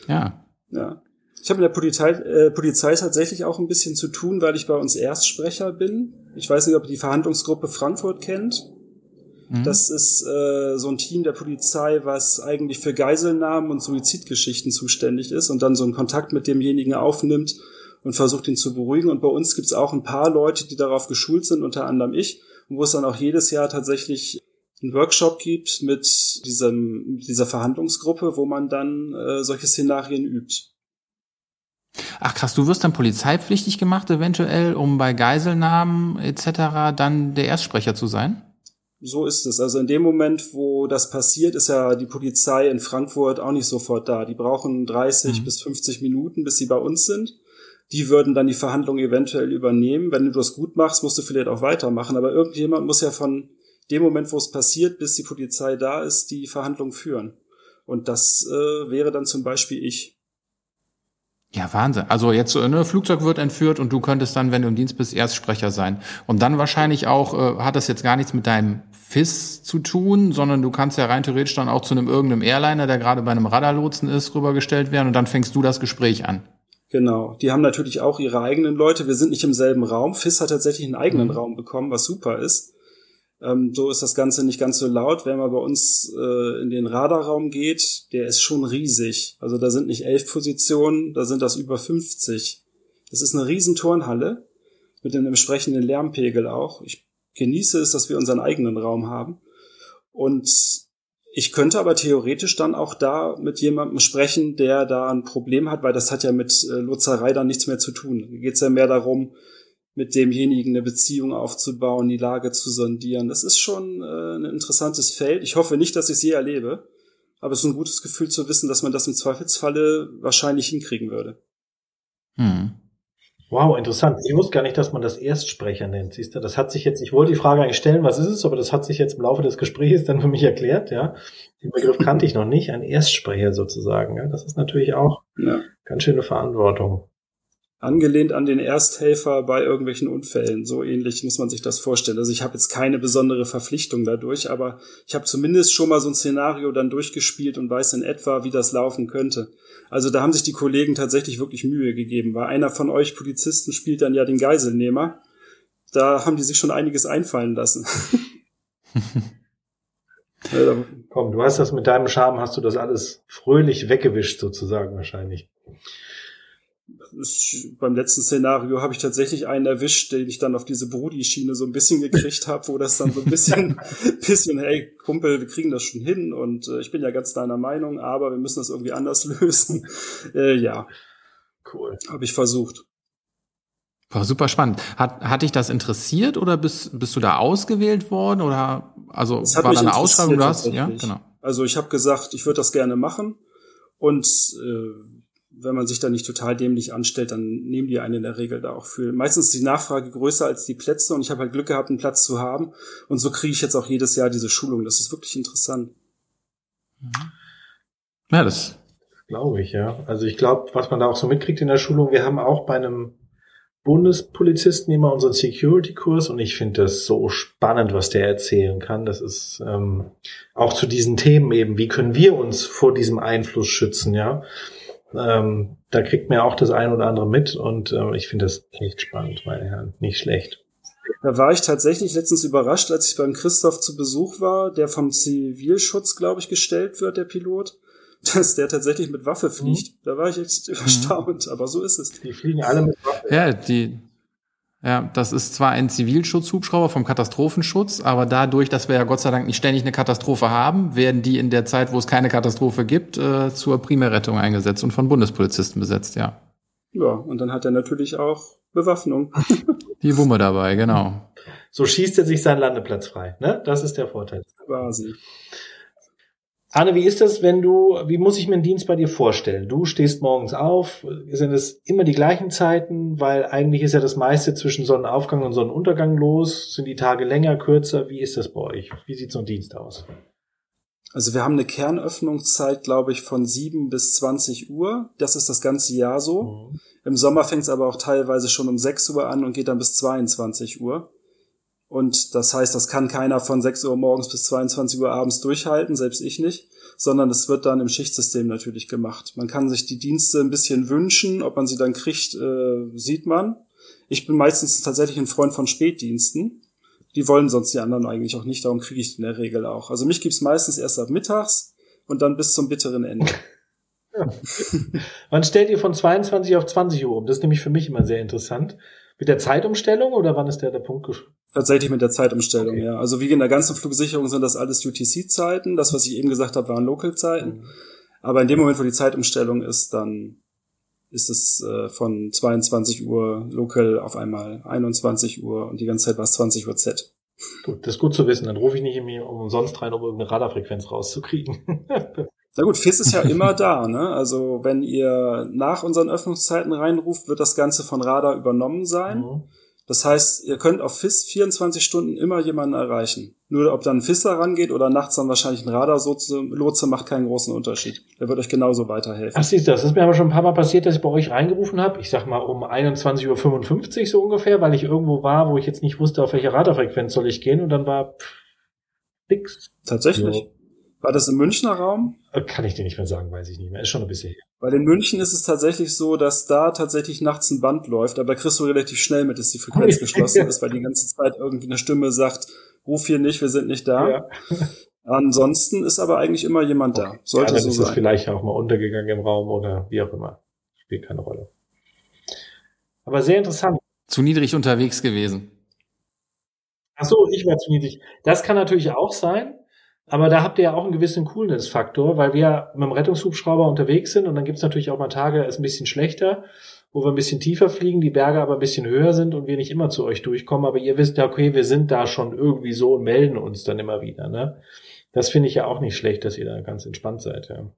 Ja. Ja. Ich habe mit der Polizei, äh, Polizei tatsächlich auch ein bisschen zu tun, weil ich bei uns Erstsprecher bin. Ich weiß nicht, ob ihr die Verhandlungsgruppe Frankfurt kennt. Mhm. Das ist äh, so ein Team der Polizei, was eigentlich für Geiselnahmen und Suizidgeschichten zuständig ist und dann so einen Kontakt mit demjenigen aufnimmt und versucht ihn zu beruhigen. Und bei uns gibt es auch ein paar Leute, die darauf geschult sind, unter anderem ich, wo es dann auch jedes Jahr tatsächlich einen Workshop gibt mit diesem, dieser Verhandlungsgruppe, wo man dann äh, solche Szenarien übt. Ach krass, du wirst dann polizeipflichtig gemacht, eventuell, um bei Geiselnahmen etc. dann der Erstsprecher zu sein? So ist es. Also in dem Moment, wo das passiert, ist ja die Polizei in Frankfurt auch nicht sofort da. Die brauchen 30 mhm. bis 50 Minuten, bis sie bei uns sind. Die würden dann die Verhandlung eventuell übernehmen. Wenn du das gut machst, musst du vielleicht auch weitermachen. Aber irgendjemand muss ja von dem Moment, wo es passiert, bis die Polizei da ist, die Verhandlung führen. Und das äh, wäre dann zum Beispiel ich. Ja, Wahnsinn. Also jetzt ein ne, Flugzeug wird entführt und du könntest dann, wenn du im Dienst bist, Erstsprecher sein. Und dann wahrscheinlich auch, äh, hat das jetzt gar nichts mit deinem FIS zu tun, sondern du kannst ja rein theoretisch dann auch zu einem irgendeinem Airliner, der gerade bei einem Radarlotsen ist, rübergestellt werden und dann fängst du das Gespräch an. Genau. Die haben natürlich auch ihre eigenen Leute. Wir sind nicht im selben Raum. FIS hat tatsächlich einen eigenen mhm. Raum bekommen, was super ist. Ähm, so ist das Ganze nicht ganz so laut. Wenn man bei uns äh, in den Radarraum geht, der ist schon riesig. Also da sind nicht elf Positionen, da sind das über 50. Das ist eine riesen Turnhalle mit einem entsprechenden Lärmpegel auch. Ich genieße es, dass wir unseren eigenen Raum haben. Und ich könnte aber theoretisch dann auch da mit jemandem sprechen, der da ein Problem hat, weil das hat ja mit äh, Lotzerei dann nichts mehr zu tun. Da geht es ja mehr darum, mit demjenigen eine Beziehung aufzubauen, die Lage zu sondieren. Das ist schon äh, ein interessantes Feld. Ich hoffe nicht, dass ich es je erlebe, aber es ist ein gutes Gefühl zu wissen, dass man das im Zweifelsfalle wahrscheinlich hinkriegen würde. Hm. Wow, interessant. Ich wusste gar nicht, dass man das Erstsprecher nennt. Siehst du, das hat sich jetzt, ich wollte die Frage eigentlich stellen, was ist es, aber das hat sich jetzt im Laufe des Gesprächs dann für mich erklärt, ja. Den Begriff kannte ich noch nicht, ein Erstsprecher sozusagen, ja. Das ist natürlich auch ja. ganz schöne Verantwortung angelehnt an den Ersthelfer bei irgendwelchen Unfällen. So ähnlich muss man sich das vorstellen. Also ich habe jetzt keine besondere Verpflichtung dadurch, aber ich habe zumindest schon mal so ein Szenario dann durchgespielt und weiß in etwa, wie das laufen könnte. Also da haben sich die Kollegen tatsächlich wirklich Mühe gegeben, weil einer von euch Polizisten spielt dann ja den Geiselnehmer. Da haben die sich schon einiges einfallen lassen. Komm, du hast das mit deinem Charme, hast du das alles fröhlich weggewischt sozusagen wahrscheinlich beim letzten Szenario habe ich tatsächlich einen erwischt, den ich dann auf diese Brudi-Schiene so ein bisschen gekriegt habe, wo das dann so ein bisschen, bisschen, hey Kumpel, wir kriegen das schon hin und äh, ich bin ja ganz deiner Meinung, aber wir müssen das irgendwie anders lösen. Äh, ja. Cool. Habe ich versucht. War super spannend. Hat, hat dich das interessiert oder bist, bist du da ausgewählt worden oder also war da eine Ausschreibung? Du hast, ja, genau. Also ich habe gesagt, ich würde das gerne machen und äh, wenn man sich da nicht total dämlich anstellt, dann nehmen die einen in der Regel da auch für. Meistens ist die Nachfrage größer als die Plätze und ich habe halt Glück gehabt, einen Platz zu haben. Und so kriege ich jetzt auch jedes Jahr diese Schulung. Das ist wirklich interessant. Mhm. Ja, das glaube ich, ja. Also ich glaube, was man da auch so mitkriegt in der Schulung, wir haben auch bei einem Bundespolizisten immer unseren Security-Kurs und ich finde das so spannend, was der erzählen kann. Das ist ähm, auch zu diesen Themen eben, wie können wir uns vor diesem Einfluss schützen, ja. Ähm, da kriegt man ja auch das ein oder andere mit und äh, ich finde das echt spannend, meine Herren. Nicht schlecht. Da war ich tatsächlich letztens überrascht, als ich beim Christoph zu Besuch war, der vom Zivilschutz, glaube ich, gestellt wird, der Pilot. dass der tatsächlich mit Waffe fliegt. Mhm. Da war ich echt erstaunt, aber so ist es. Die fliegen alle mit Waffe. Ja, die, ja, das ist zwar ein Zivilschutzhubschrauber vom Katastrophenschutz, aber dadurch, dass wir ja Gott sei Dank nicht ständig eine Katastrophe haben, werden die in der Zeit, wo es keine Katastrophe gibt, äh, zur Primärrettung eingesetzt und von Bundespolizisten besetzt, ja. Ja, und dann hat er natürlich auch Bewaffnung. Die Wumme dabei, genau. So schießt er sich seinen Landeplatz frei, ne? Das ist der Vorteil. Quasi. Arne, wie ist das, wenn du, wie muss ich mir einen Dienst bei dir vorstellen? Du stehst morgens auf, sind es immer die gleichen Zeiten, weil eigentlich ist ja das meiste zwischen Sonnenaufgang und Sonnenuntergang los. Sind die Tage länger, kürzer? Wie ist das bei euch? Wie sieht so ein Dienst aus? Also wir haben eine Kernöffnungszeit, glaube ich, von 7 bis 20 Uhr. Das ist das ganze Jahr so. Mhm. Im Sommer fängt es aber auch teilweise schon um 6 Uhr an und geht dann bis 22 Uhr. Und das heißt, das kann keiner von 6 Uhr morgens bis 22 Uhr abends durchhalten, selbst ich nicht, sondern es wird dann im Schichtsystem natürlich gemacht. Man kann sich die Dienste ein bisschen wünschen, ob man sie dann kriegt, äh, sieht man. Ich bin meistens tatsächlich ein Freund von Spätdiensten. Die wollen sonst die anderen eigentlich auch nicht, darum kriege ich in der Regel auch. Also mich gibt's meistens erst ab mittags und dann bis zum bitteren Ende. Wann stellt ihr von 22 auf 20 Uhr um? Das ist nämlich für mich immer sehr interessant. Mit der Zeitumstellung oder wann ist der, der Punkt Tatsächlich mit der Zeitumstellung, okay. ja. Also wie in der ganzen Flugsicherung sind das alles UTC-Zeiten. Das, was ich eben gesagt habe, waren Local-Zeiten. Mhm. Aber in dem Moment, wo die Zeitumstellung ist, dann ist es äh, von 22 Uhr Local auf einmal 21 Uhr und die ganze Zeit war es 20 Uhr Z. Gut, das ist gut zu wissen. Dann rufe ich nicht irgendwie umsonst rein, um irgendeine Radarfrequenz rauszukriegen. Na gut, FIS ist ja immer da, ne? Also wenn ihr nach unseren Öffnungszeiten reinruft, wird das Ganze von Radar übernommen sein. Mhm. Das heißt, ihr könnt auf FIS 24 Stunden immer jemanden erreichen. Nur ob dann ein FISler rangeht oder nachts dann wahrscheinlich ein Radar-Lotse macht keinen großen Unterschied. Der wird euch genauso weiterhelfen. Ach, siehst du, das ist mir aber schon ein paar Mal passiert, dass ich bei euch reingerufen habe. Ich sag mal um 21.55 Uhr so ungefähr, weil ich irgendwo war, wo ich jetzt nicht wusste, auf welche Radarfrequenz soll ich gehen und dann war pff, nix. Tatsächlich. Ja. War das im Münchner Raum? Äh, kann ich dir nicht mehr sagen, weiß ich nicht mehr. Ist schon ein bisschen her. Weil in München ist es tatsächlich so, dass da tatsächlich nachts ein Band läuft, aber kriegst du relativ schnell mit, dass die Frequenz geschlossen ist, weil die ganze Zeit irgendwie eine Stimme sagt, ruf hier nicht, wir sind nicht da. Ja. Ansonsten ist aber eigentlich immer jemand da. Sollte ja, dann so ist sein. es vielleicht auch mal untergegangen im Raum oder wie auch immer. Spielt keine Rolle. Aber sehr interessant. Zu niedrig unterwegs gewesen. Ach so, ich war zu niedrig. Das kann natürlich auch sein. Aber da habt ihr ja auch einen gewissen Coolness-Faktor, weil wir mit dem Rettungshubschrauber unterwegs sind und dann gibt's natürlich auch mal Tage, ist ein bisschen schlechter, wo wir ein bisschen tiefer fliegen, die Berge aber ein bisschen höher sind und wir nicht immer zu euch durchkommen, aber ihr wisst ja, okay, wir sind da schon irgendwie so und melden uns dann immer wieder, ne? Das finde ich ja auch nicht schlecht, dass ihr da ganz entspannt seid, ja.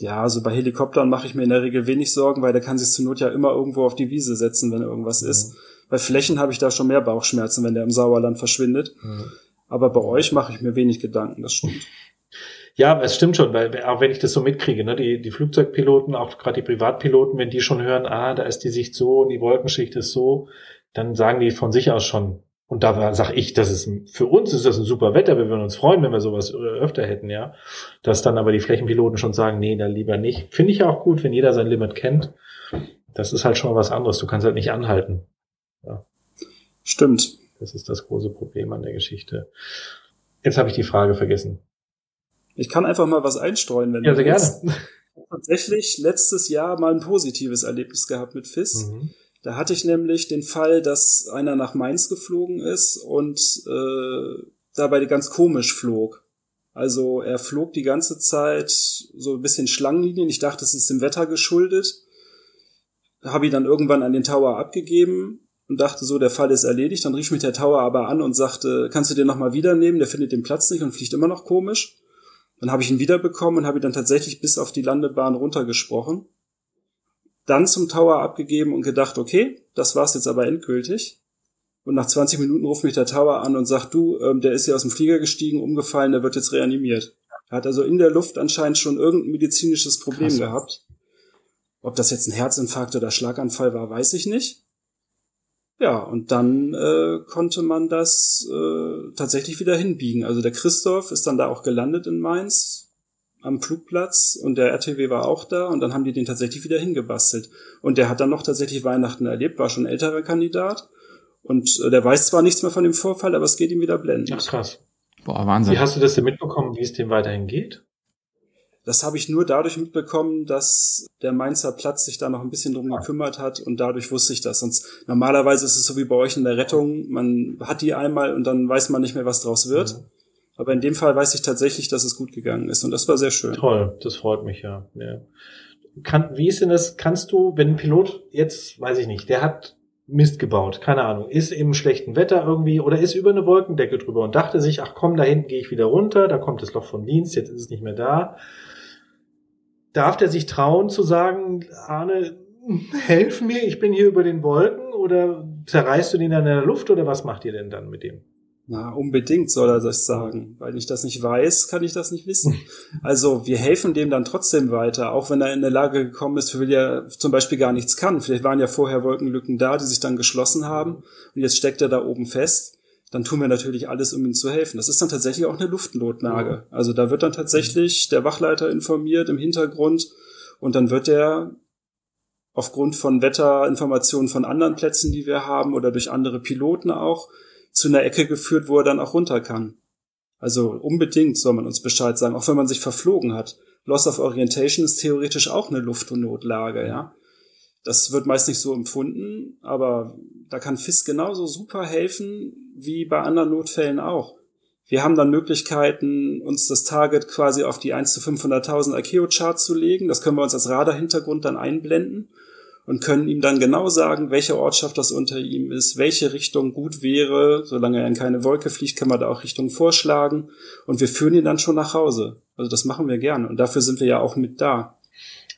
Ja, also bei Helikoptern mache ich mir in der Regel wenig Sorgen, weil der kann sich zur Not ja immer irgendwo auf die Wiese setzen, wenn irgendwas mhm. ist. Bei Flächen habe ich da schon mehr Bauchschmerzen, wenn der im Sauerland verschwindet. Mhm. Aber bei euch mache ich mir wenig Gedanken, das stimmt. Ja, es stimmt schon, weil auch wenn ich das so mitkriege, ne, die, die Flugzeugpiloten, auch gerade die Privatpiloten, wenn die schon hören, ah, da ist die Sicht so und die Wolkenschicht ist so, dann sagen die von sich aus schon, und da sage ich, das ist für uns ist das ein super Wetter, wir würden uns freuen, wenn wir sowas öfter hätten, ja. Dass dann aber die Flächenpiloten schon sagen, nee, dann lieber nicht. Finde ich auch gut, wenn jeder sein Limit kennt. Das ist halt schon mal was anderes. Du kannst halt nicht anhalten. Ja. Stimmt. Das ist das große Problem an der Geschichte. Jetzt habe ich die Frage vergessen. Ich kann einfach mal was einstreuen, wenn ja, du sehr willst. gerne. Tatsächlich letztes Jahr mal ein positives Erlebnis gehabt mit FIS. Mhm. Da hatte ich nämlich den Fall, dass einer nach Mainz geflogen ist und äh, dabei ganz komisch flog. Also er flog die ganze Zeit so ein bisschen Schlangenlinien. Ich dachte, es ist dem Wetter geschuldet. Habe ihn dann irgendwann an den Tower abgegeben und dachte so, der Fall ist erledigt. Dann rief mich der Tower aber an und sagte, kannst du den nochmal wieder nehmen? Der findet den Platz nicht und fliegt immer noch komisch. Dann habe ich ihn wiederbekommen und habe ihn dann tatsächlich bis auf die Landebahn runtergesprochen. Dann zum Tower abgegeben und gedacht, okay, das war's jetzt aber endgültig. Und nach 20 Minuten ruft mich der Tower an und sagt, du, ähm, der ist hier aus dem Flieger gestiegen, umgefallen, der wird jetzt reanimiert. Er hat also in der Luft anscheinend schon irgendein medizinisches Problem Krass. gehabt. Ob das jetzt ein Herzinfarkt oder Schlaganfall war, weiß ich nicht. Ja, und dann äh, konnte man das äh, tatsächlich wieder hinbiegen. Also der Christoph ist dann da auch gelandet in Mainz am Flugplatz und der RTW war auch da und dann haben die den tatsächlich wieder hingebastelt. Und der hat dann noch tatsächlich Weihnachten erlebt, war schon ein älterer Kandidat und äh, der weiß zwar nichts mehr von dem Vorfall, aber es geht ihm wieder blendend. Ach krass. Boah, Wahnsinn. Wie hast du das denn mitbekommen, wie es dem weiterhin geht? Das habe ich nur dadurch mitbekommen, dass der Mainzer Platz sich da noch ein bisschen drum gekümmert hat und dadurch wusste ich das. Sonst normalerweise ist es so wie bei euch in der Rettung, man hat die einmal und dann weiß man nicht mehr, was draus wird. Mhm. Aber in dem Fall weiß ich tatsächlich, dass es gut gegangen ist und das war sehr schön. Toll, das freut mich ja. ja. Kann, wie ist denn das? Kannst du, wenn ein Pilot jetzt, weiß ich nicht, der hat Mist gebaut, keine Ahnung, ist im schlechten Wetter irgendwie oder ist über eine Wolkendecke drüber und dachte sich, ach komm, da hinten gehe ich wieder runter, da kommt das Loch von Dienst, jetzt ist es nicht mehr da darf der sich trauen zu sagen, Arne, helf mir, ich bin hier über den Wolken oder zerreißt du den dann in der Luft oder was macht ihr denn dann mit dem? Na, unbedingt soll er das sagen. Weil ich das nicht weiß, kann ich das nicht wissen. Also wir helfen dem dann trotzdem weiter, auch wenn er in der Lage gekommen ist, für die er zum Beispiel gar nichts kann. Vielleicht waren ja vorher Wolkenlücken da, die sich dann geschlossen haben und jetzt steckt er da oben fest dann tun wir natürlich alles, um ihm zu helfen. Das ist dann tatsächlich auch eine Luftnotlage. Also da wird dann tatsächlich der Wachleiter informiert im Hintergrund und dann wird er aufgrund von Wetterinformationen von anderen Plätzen, die wir haben oder durch andere Piloten auch, zu einer Ecke geführt, wo er dann auch runter kann. Also unbedingt soll man uns Bescheid sagen, auch wenn man sich verflogen hat. Loss of Orientation ist theoretisch auch eine Luftnotlage, ja. Das wird meist nicht so empfunden, aber da kann FIS genauso super helfen wie bei anderen Notfällen auch. Wir haben dann Möglichkeiten, uns das Target quasi auf die 1 zu 500.000 Archeo-Chart zu legen. Das können wir uns als Radarhintergrund dann einblenden und können ihm dann genau sagen, welche Ortschaft das unter ihm ist, welche Richtung gut wäre. Solange er in keine Wolke fliegt, kann man da auch Richtungen vorschlagen. Und wir führen ihn dann schon nach Hause. Also das machen wir gerne. Und dafür sind wir ja auch mit da.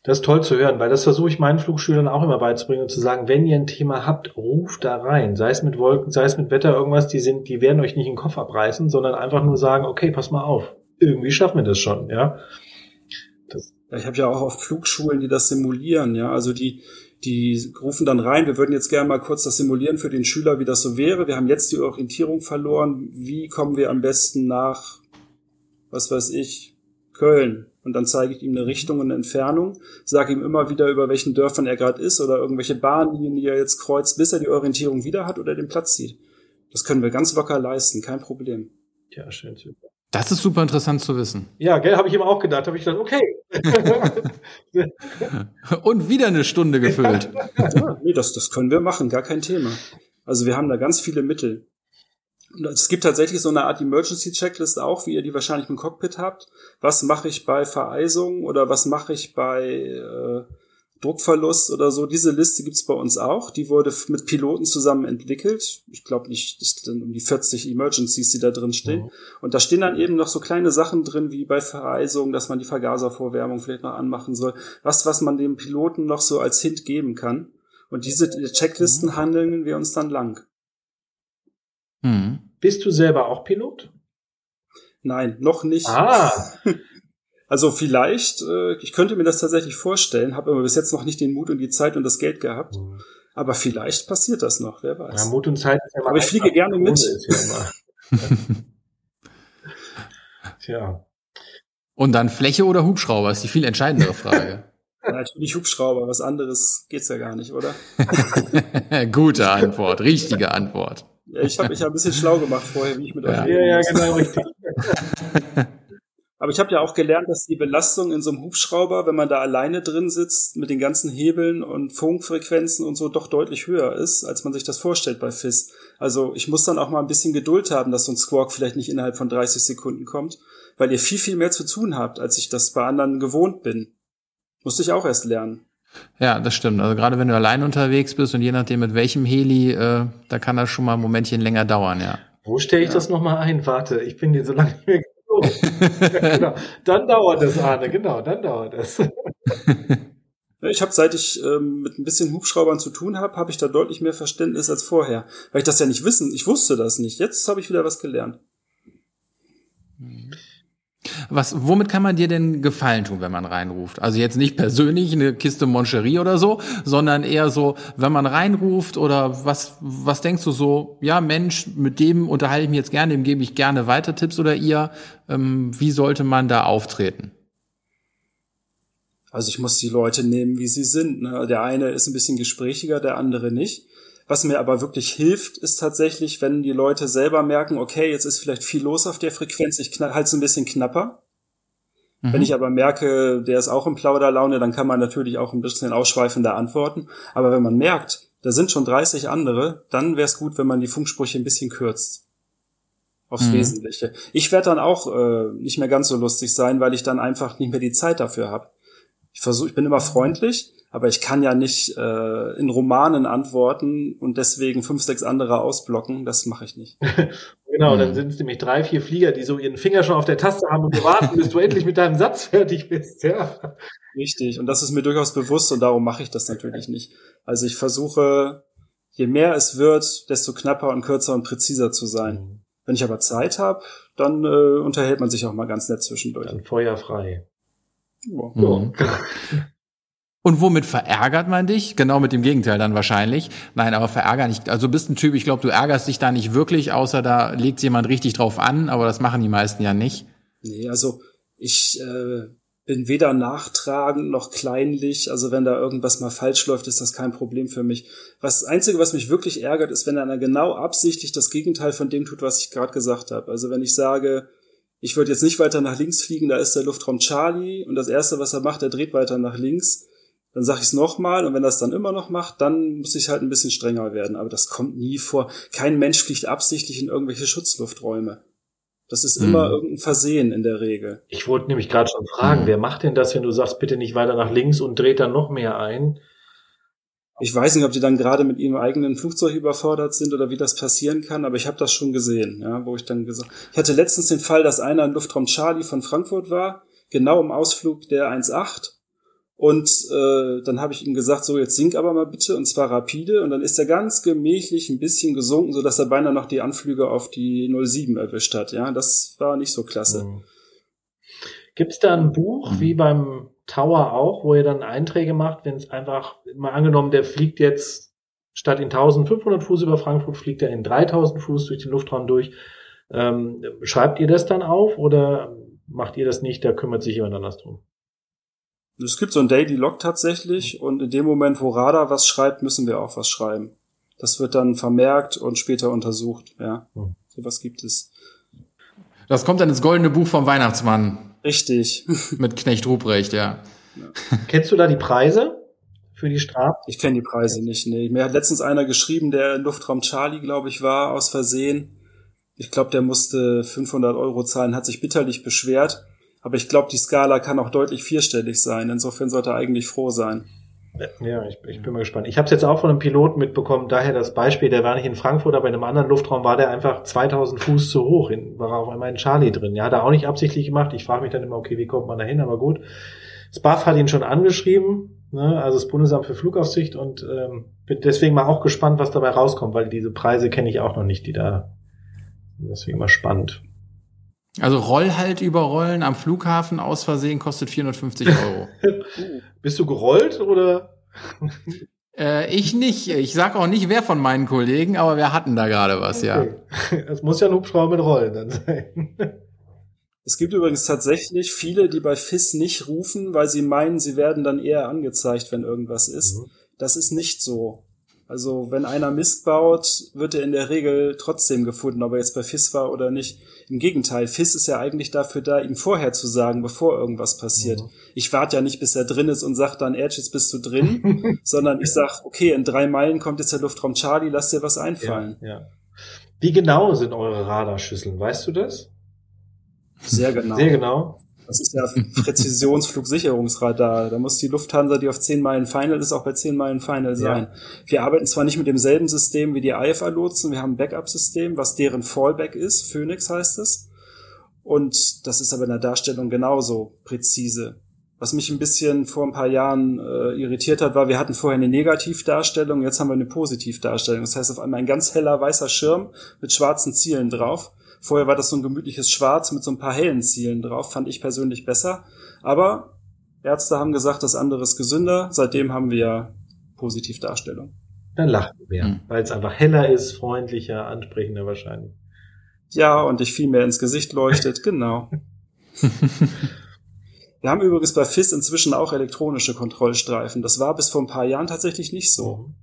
Das ist toll zu hören, weil das versuche ich meinen Flugschülern auch immer beizubringen und zu sagen, wenn ihr ein Thema habt, ruft da rein. Sei es mit Wolken, sei es mit Wetter, irgendwas, die sind, die werden euch nicht den Kopf abreißen, sondern einfach nur sagen, okay, pass mal auf. Irgendwie schaffen wir das schon, ja. Das ich habe ja auch oft Flugschulen, die das simulieren, ja. Also die, die rufen dann rein, wir würden jetzt gerne mal kurz das simulieren für den Schüler, wie das so wäre. Wir haben jetzt die Orientierung verloren. Wie kommen wir am besten nach, was weiß ich, Köln? Und dann zeige ich ihm eine Richtung und eine Entfernung, sage ihm immer wieder, über welchen Dörfern er gerade ist oder irgendwelche Bahnlinien, die er jetzt kreuzt, bis er die Orientierung wieder hat oder den Platz sieht. Das können wir ganz locker leisten, kein Problem. Ja, schön. Super. Das ist super interessant zu wissen. Ja, gell, habe ich ihm auch gedacht. Habe ich gedacht, okay. und wieder eine Stunde gefüllt. ja, nee, das, das können wir machen, gar kein Thema. Also wir haben da ganz viele Mittel. Es gibt tatsächlich so eine Art Emergency Checklist auch, wie ihr die wahrscheinlich im Cockpit habt. Was mache ich bei Vereisung oder was mache ich bei äh, Druckverlust oder so? Diese Liste gibt's bei uns auch. Die wurde mit Piloten zusammen entwickelt. Ich glaube nicht, das sind um die 40 Emergencies, die da drin stehen. Mhm. Und da stehen dann eben noch so kleine Sachen drin, wie bei Vereisung, dass man die Vergaservorwärmung vielleicht noch anmachen soll. Was, was man dem Piloten noch so als Hint geben kann. Und diese Checklisten mhm. handeln wir uns dann lang. Hm. Bist du selber auch Pilot? Nein, noch nicht. Ah. Also vielleicht, äh, ich könnte mir das tatsächlich vorstellen, habe aber bis jetzt noch nicht den Mut und die Zeit und das Geld gehabt. Mhm. Aber vielleicht passiert das noch, wer weiß. Ja, Mut und Zeit ist ja Aber ich fliege gerne mit. Ja Tja. Und dann Fläche oder Hubschrauber ist die viel entscheidendere Frage. natürlich Hubschrauber, was anderes geht's ja gar nicht, oder? Gute Antwort, richtige Antwort. Ja, ich habe mich ja ein bisschen schlau gemacht vorher, wie ich mit ja. euch Ja, ja, genau, richtig. Aber ich habe ja auch gelernt, dass die Belastung in so einem Hubschrauber, wenn man da alleine drin sitzt, mit den ganzen Hebeln und Funkfrequenzen und so doch deutlich höher ist, als man sich das vorstellt bei FIS. Also ich muss dann auch mal ein bisschen Geduld haben, dass so ein Squawk vielleicht nicht innerhalb von 30 Sekunden kommt, weil ihr viel, viel mehr zu tun habt, als ich das bei anderen gewohnt bin. Musste ich auch erst lernen. Ja, das stimmt. Also gerade wenn du allein unterwegs bist und je nachdem mit welchem Heli, äh, da kann das schon mal ein Momentchen länger dauern, ja. Wo stelle ich ja. das nochmal ein? Warte, ich bin dir so lange nicht mehr geflogen. genau. Dann dauert es, Arne, genau, dann dauert es. Ich habe, seit ich ähm, mit ein bisschen Hubschraubern zu tun habe, habe ich da deutlich mehr Verständnis als vorher. Weil ich das ja nicht wissen, ich wusste das nicht. Jetzt habe ich wieder was gelernt. Mhm. Was, womit kann man dir denn Gefallen tun, wenn man reinruft? Also jetzt nicht persönlich eine Kiste Moncherie oder so, sondern eher so, wenn man reinruft oder was, was denkst du so, ja Mensch, mit dem unterhalte ich mich jetzt gerne, dem gebe ich gerne weiter Tipps oder ihr, ähm, wie sollte man da auftreten? Also ich muss die Leute nehmen, wie sie sind. Ne? Der eine ist ein bisschen gesprächiger, der andere nicht. Was mir aber wirklich hilft, ist tatsächlich, wenn die Leute selber merken, okay, jetzt ist vielleicht viel los auf der Frequenz, ich halte es ein bisschen knapper. Mhm. Wenn ich aber merke, der ist auch in Plauderlaune, dann kann man natürlich auch ein bisschen ausschweifender antworten. Aber wenn man merkt, da sind schon 30 andere, dann wäre es gut, wenn man die Funksprüche ein bisschen kürzt. Aufs mhm. Wesentliche. Ich werde dann auch äh, nicht mehr ganz so lustig sein, weil ich dann einfach nicht mehr die Zeit dafür habe. Ich versuche, ich bin immer freundlich, aber ich kann ja nicht äh, in Romanen antworten und deswegen fünf, sechs andere ausblocken. Das mache ich nicht. genau, dann sind es nämlich drei, vier Flieger, die so ihren Finger schon auf der Taste haben und warten, bis du endlich mit deinem Satz fertig bist. Ja. Richtig, und das ist mir durchaus bewusst und darum mache ich das natürlich nicht. Also ich versuche, je mehr es wird, desto knapper und kürzer und präziser zu sein. Mhm. Wenn ich aber Zeit habe, dann äh, unterhält man sich auch mal ganz nett zwischendurch. Dann feuerfrei. Ja. Mhm. Und womit verärgert man dich? Genau mit dem Gegenteil dann wahrscheinlich. Nein, aber verärgern nicht. Also du bist ein Typ, ich glaube, du ärgerst dich da nicht wirklich, außer da legt jemand richtig drauf an, aber das machen die meisten ja nicht. Nee, also ich äh, bin weder nachtragend noch kleinlich. Also wenn da irgendwas mal falsch läuft, ist das kein Problem für mich. Was das Einzige, was mich wirklich ärgert, ist, wenn einer genau absichtlich das Gegenteil von dem tut, was ich gerade gesagt habe. Also wenn ich sage, ich würde jetzt nicht weiter nach links fliegen, da ist der Luftraum Charlie und das Erste, was er macht, er dreht weiter nach links dann sage ich es nochmal und wenn das dann immer noch macht, dann muss ich halt ein bisschen strenger werden. Aber das kommt nie vor. Kein Mensch fliegt absichtlich in irgendwelche Schutzlufträume. Das ist immer hm. irgendein Versehen in der Regel. Ich wollte nämlich gerade schon fragen, hm. wer macht denn das, wenn du sagst, bitte nicht weiter nach links und dreht dann noch mehr ein? Ich weiß nicht, ob die dann gerade mit ihrem eigenen Flugzeug überfordert sind oder wie das passieren kann, aber ich habe das schon gesehen, ja, wo ich dann gesagt, ich hatte letztens den Fall, dass einer in Luftraum Charlie von Frankfurt war, genau im Ausflug der 1.8 und äh, dann habe ich ihm gesagt, so jetzt sink aber mal bitte und zwar rapide. Und dann ist er ganz gemächlich ein bisschen gesunken, so dass er beinahe noch die Anflüge auf die 07 erwischt hat. Ja, das war nicht so klasse. Mhm. Gibt es da ein Buch mhm. wie beim Tower auch, wo ihr dann Einträge macht, wenn es einfach mal angenommen, der fliegt jetzt statt in 1500 Fuß über Frankfurt fliegt er in 3000 Fuß durch den Luftraum durch. Ähm, schreibt ihr das dann auf oder macht ihr das nicht? Da kümmert sich jemand anders drum. Es gibt so ein Daily Log tatsächlich und in dem Moment, wo Radar was schreibt, müssen wir auch was schreiben. Das wird dann vermerkt und später untersucht. Ja, hm. sowas gibt es. Das kommt dann ins goldene Buch vom Weihnachtsmann. Richtig. Mit Knecht Ruprecht, ja. ja. Kennst du da die Preise für die Strafen? Ich kenne die Preise nicht. Nee. Mir hat letztens einer geschrieben, der Luftraum Charlie, glaube ich, war, aus Versehen. Ich glaube, der musste 500 Euro zahlen, hat sich bitterlich beschwert. Aber ich glaube, die Skala kann auch deutlich vierstellig sein. Insofern sollte er eigentlich froh sein. Ja, ich, ich bin mal gespannt. Ich habe es jetzt auch von einem Piloten mitbekommen, daher das Beispiel, der war nicht in Frankfurt, aber in einem anderen Luftraum war der einfach 2000 Fuß zu hoch, in, war auf einmal in Charlie drin. Ja, hat er auch nicht absichtlich gemacht. Ich frage mich dann immer, okay, wie kommt man da hin, aber gut. Das hat ihn schon angeschrieben, ne, also das Bundesamt für Flugaufsicht und ähm, bin deswegen mal auch gespannt, was dabei rauskommt, weil diese Preise kenne ich auch noch nicht, die da, deswegen mal spannend. Also Roll halt überrollen am Flughafen aus Versehen kostet 450 Euro. Bist du gerollt oder? Äh, ich nicht. Ich sag auch nicht, wer von meinen Kollegen, aber wir hatten da gerade was, okay. ja. Es muss ja ein Hubschrauber mit Rollen dann sein. Es gibt übrigens tatsächlich viele, die bei FIS nicht rufen, weil sie meinen, sie werden dann eher angezeigt, wenn irgendwas ist. Mhm. Das ist nicht so. Also wenn einer Mist baut, wird er in der Regel trotzdem gefunden, ob er jetzt bei FIS war oder nicht. Im Gegenteil, FIS ist ja eigentlich dafür da, ihm vorher zu sagen, bevor irgendwas passiert. Mhm. Ich warte ja nicht, bis er drin ist und sag dann, Edge, jetzt bist du drin, sondern ich sag, okay, in drei Meilen kommt jetzt der Luftraum Charlie, lass dir was einfallen. Ja, ja. Wie genau sind eure Radarschüsseln? Weißt du das? Sehr genau. Sehr genau. Das ist ja Präzisionsflugsicherungsradar. Da muss die Lufthansa, die auf 10 Meilen Final ist, auch bei 10 Meilen Final sein. Ja. Wir arbeiten zwar nicht mit demselben System wie die IFA-Lotsen, wir haben ein Backup-System, was deren Fallback ist. Phoenix heißt es. Und das ist aber in der Darstellung genauso präzise. Was mich ein bisschen vor ein paar Jahren äh, irritiert hat, war, wir hatten vorher eine Negativdarstellung, jetzt haben wir eine Positivdarstellung. Das heißt auf einmal ein ganz heller weißer Schirm mit schwarzen Zielen drauf. Vorher war das so ein gemütliches Schwarz mit so ein paar hellen Zielen drauf, fand ich persönlich besser. Aber Ärzte haben gesagt, das andere ist gesünder. Seitdem haben wir Positivdarstellung. Dann lachen wir, mhm. weil es einfach heller ist, freundlicher, ansprechender wahrscheinlich. Ja, und dich viel mehr ins Gesicht leuchtet, genau. wir haben übrigens bei FIS inzwischen auch elektronische Kontrollstreifen. Das war bis vor ein paar Jahren tatsächlich nicht so. Mhm.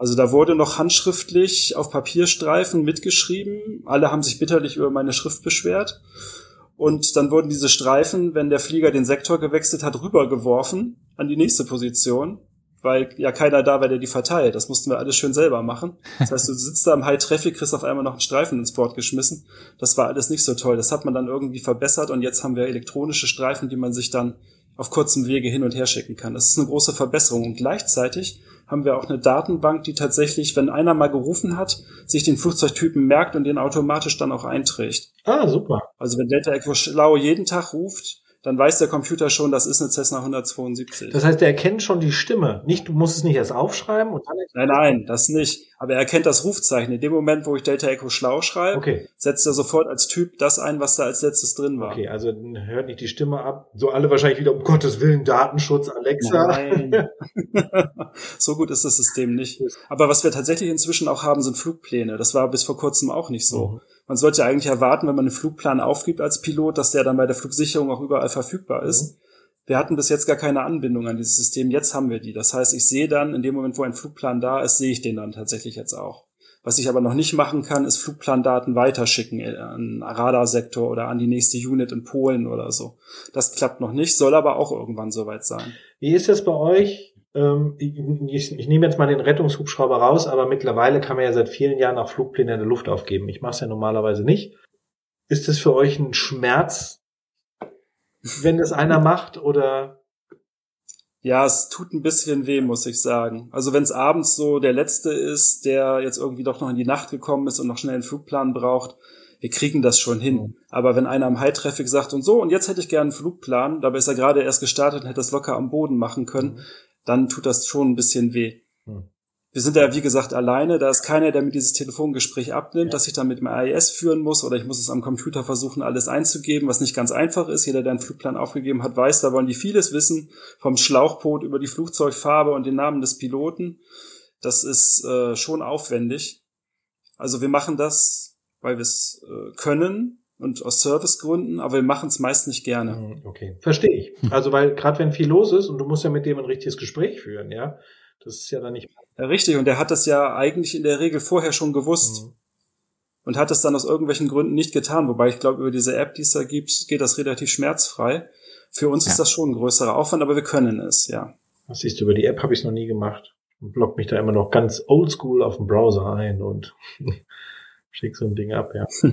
Also da wurde noch handschriftlich auf Papierstreifen mitgeschrieben. Alle haben sich bitterlich über meine Schrift beschwert. Und dann wurden diese Streifen, wenn der Flieger den Sektor gewechselt hat, rübergeworfen an die nächste Position, weil ja keiner da war, der die verteilt. Das mussten wir alles schön selber machen. Das heißt, du sitzt da im High Traffic, kriegst auf einmal noch einen Streifen ins Board geschmissen. Das war alles nicht so toll. Das hat man dann irgendwie verbessert und jetzt haben wir elektronische Streifen, die man sich dann auf kurzem Wege hin und her schicken kann. Das ist eine große Verbesserung und gleichzeitig haben wir auch eine Datenbank, die tatsächlich, wenn einer mal gerufen hat, sich den Flugzeugtypen merkt und den automatisch dann auch einträgt. Ah, super. Also wenn Delta Echo Schlau jeden Tag ruft, dann weiß der Computer schon, das ist eine Cessna 172. Das heißt, er erkennt schon die Stimme. Nicht, du musst es nicht erst aufschreiben und dann. Nein, nein, das nicht. Aber er erkennt das Rufzeichen. In dem Moment, wo ich Delta Echo schlau schreibe, okay. setzt er sofort als Typ das ein, was da als letztes drin war. Okay, also hört nicht die Stimme ab. So alle wahrscheinlich wieder, um Gottes Willen, Datenschutz, Alexa. Nein. so gut ist das System nicht. Aber was wir tatsächlich inzwischen auch haben, sind Flugpläne. Das war bis vor kurzem auch nicht so. Mhm. Man sollte eigentlich erwarten, wenn man einen Flugplan aufgibt als Pilot, dass der dann bei der Flugsicherung auch überall verfügbar ist. Mhm. Wir hatten bis jetzt gar keine Anbindung an dieses System. Jetzt haben wir die. Das heißt, ich sehe dann, in dem Moment, wo ein Flugplan da ist, sehe ich den dann tatsächlich jetzt auch. Was ich aber noch nicht machen kann, ist Flugplandaten weiterschicken an Radarsektor oder an die nächste Unit in Polen oder so. Das klappt noch nicht, soll aber auch irgendwann soweit sein. Wie ist das bei euch? Ähm, ich, ich, nehme jetzt mal den Rettungshubschrauber raus, aber mittlerweile kann man ja seit vielen Jahren auch Flugpläne in der Luft aufgeben. Ich mache es ja normalerweise nicht. Ist das für euch ein Schmerz, wenn das einer macht oder? Ja, es tut ein bisschen weh, muss ich sagen. Also wenn es abends so der letzte ist, der jetzt irgendwie doch noch in die Nacht gekommen ist und noch schnell einen Flugplan braucht, wir kriegen das schon hin. Mhm. Aber wenn einer im High Traffic sagt und so, und jetzt hätte ich gerne einen Flugplan, dabei ist er gerade erst gestartet und hätte das locker am Boden machen können, mhm dann tut das schon ein bisschen weh. Hm. Wir sind ja, wie gesagt, alleine. Da ist keiner, der mir dieses Telefongespräch abnimmt, ja. dass ich dann mit dem AIS führen muss oder ich muss es am Computer versuchen, alles einzugeben, was nicht ganz einfach ist. Jeder, der einen Flugplan aufgegeben hat, weiß, da wollen die vieles wissen. Vom Schlauchboot über die Flugzeugfarbe und den Namen des Piloten. Das ist äh, schon aufwendig. Also wir machen das, weil wir es äh, können, und aus Servicegründen, aber wir machen es meist nicht gerne. Hm, okay, verstehe ich. Also weil gerade wenn viel los ist und du musst ja mit dem ein richtiges Gespräch führen, ja, das ist ja dann nicht. Ja, richtig. Und der hat das ja eigentlich in der Regel vorher schon gewusst. Mhm. Und hat es dann aus irgendwelchen Gründen nicht getan. Wobei ich glaube, über diese App, die es da gibt, geht das relativ schmerzfrei. Für uns ja. ist das schon ein größerer Aufwand, aber wir können es, ja. Was siehst du, über die App habe ich noch nie gemacht. Und block mich da immer noch ganz oldschool auf dem Browser ein und schick so ein Ding ab, ja.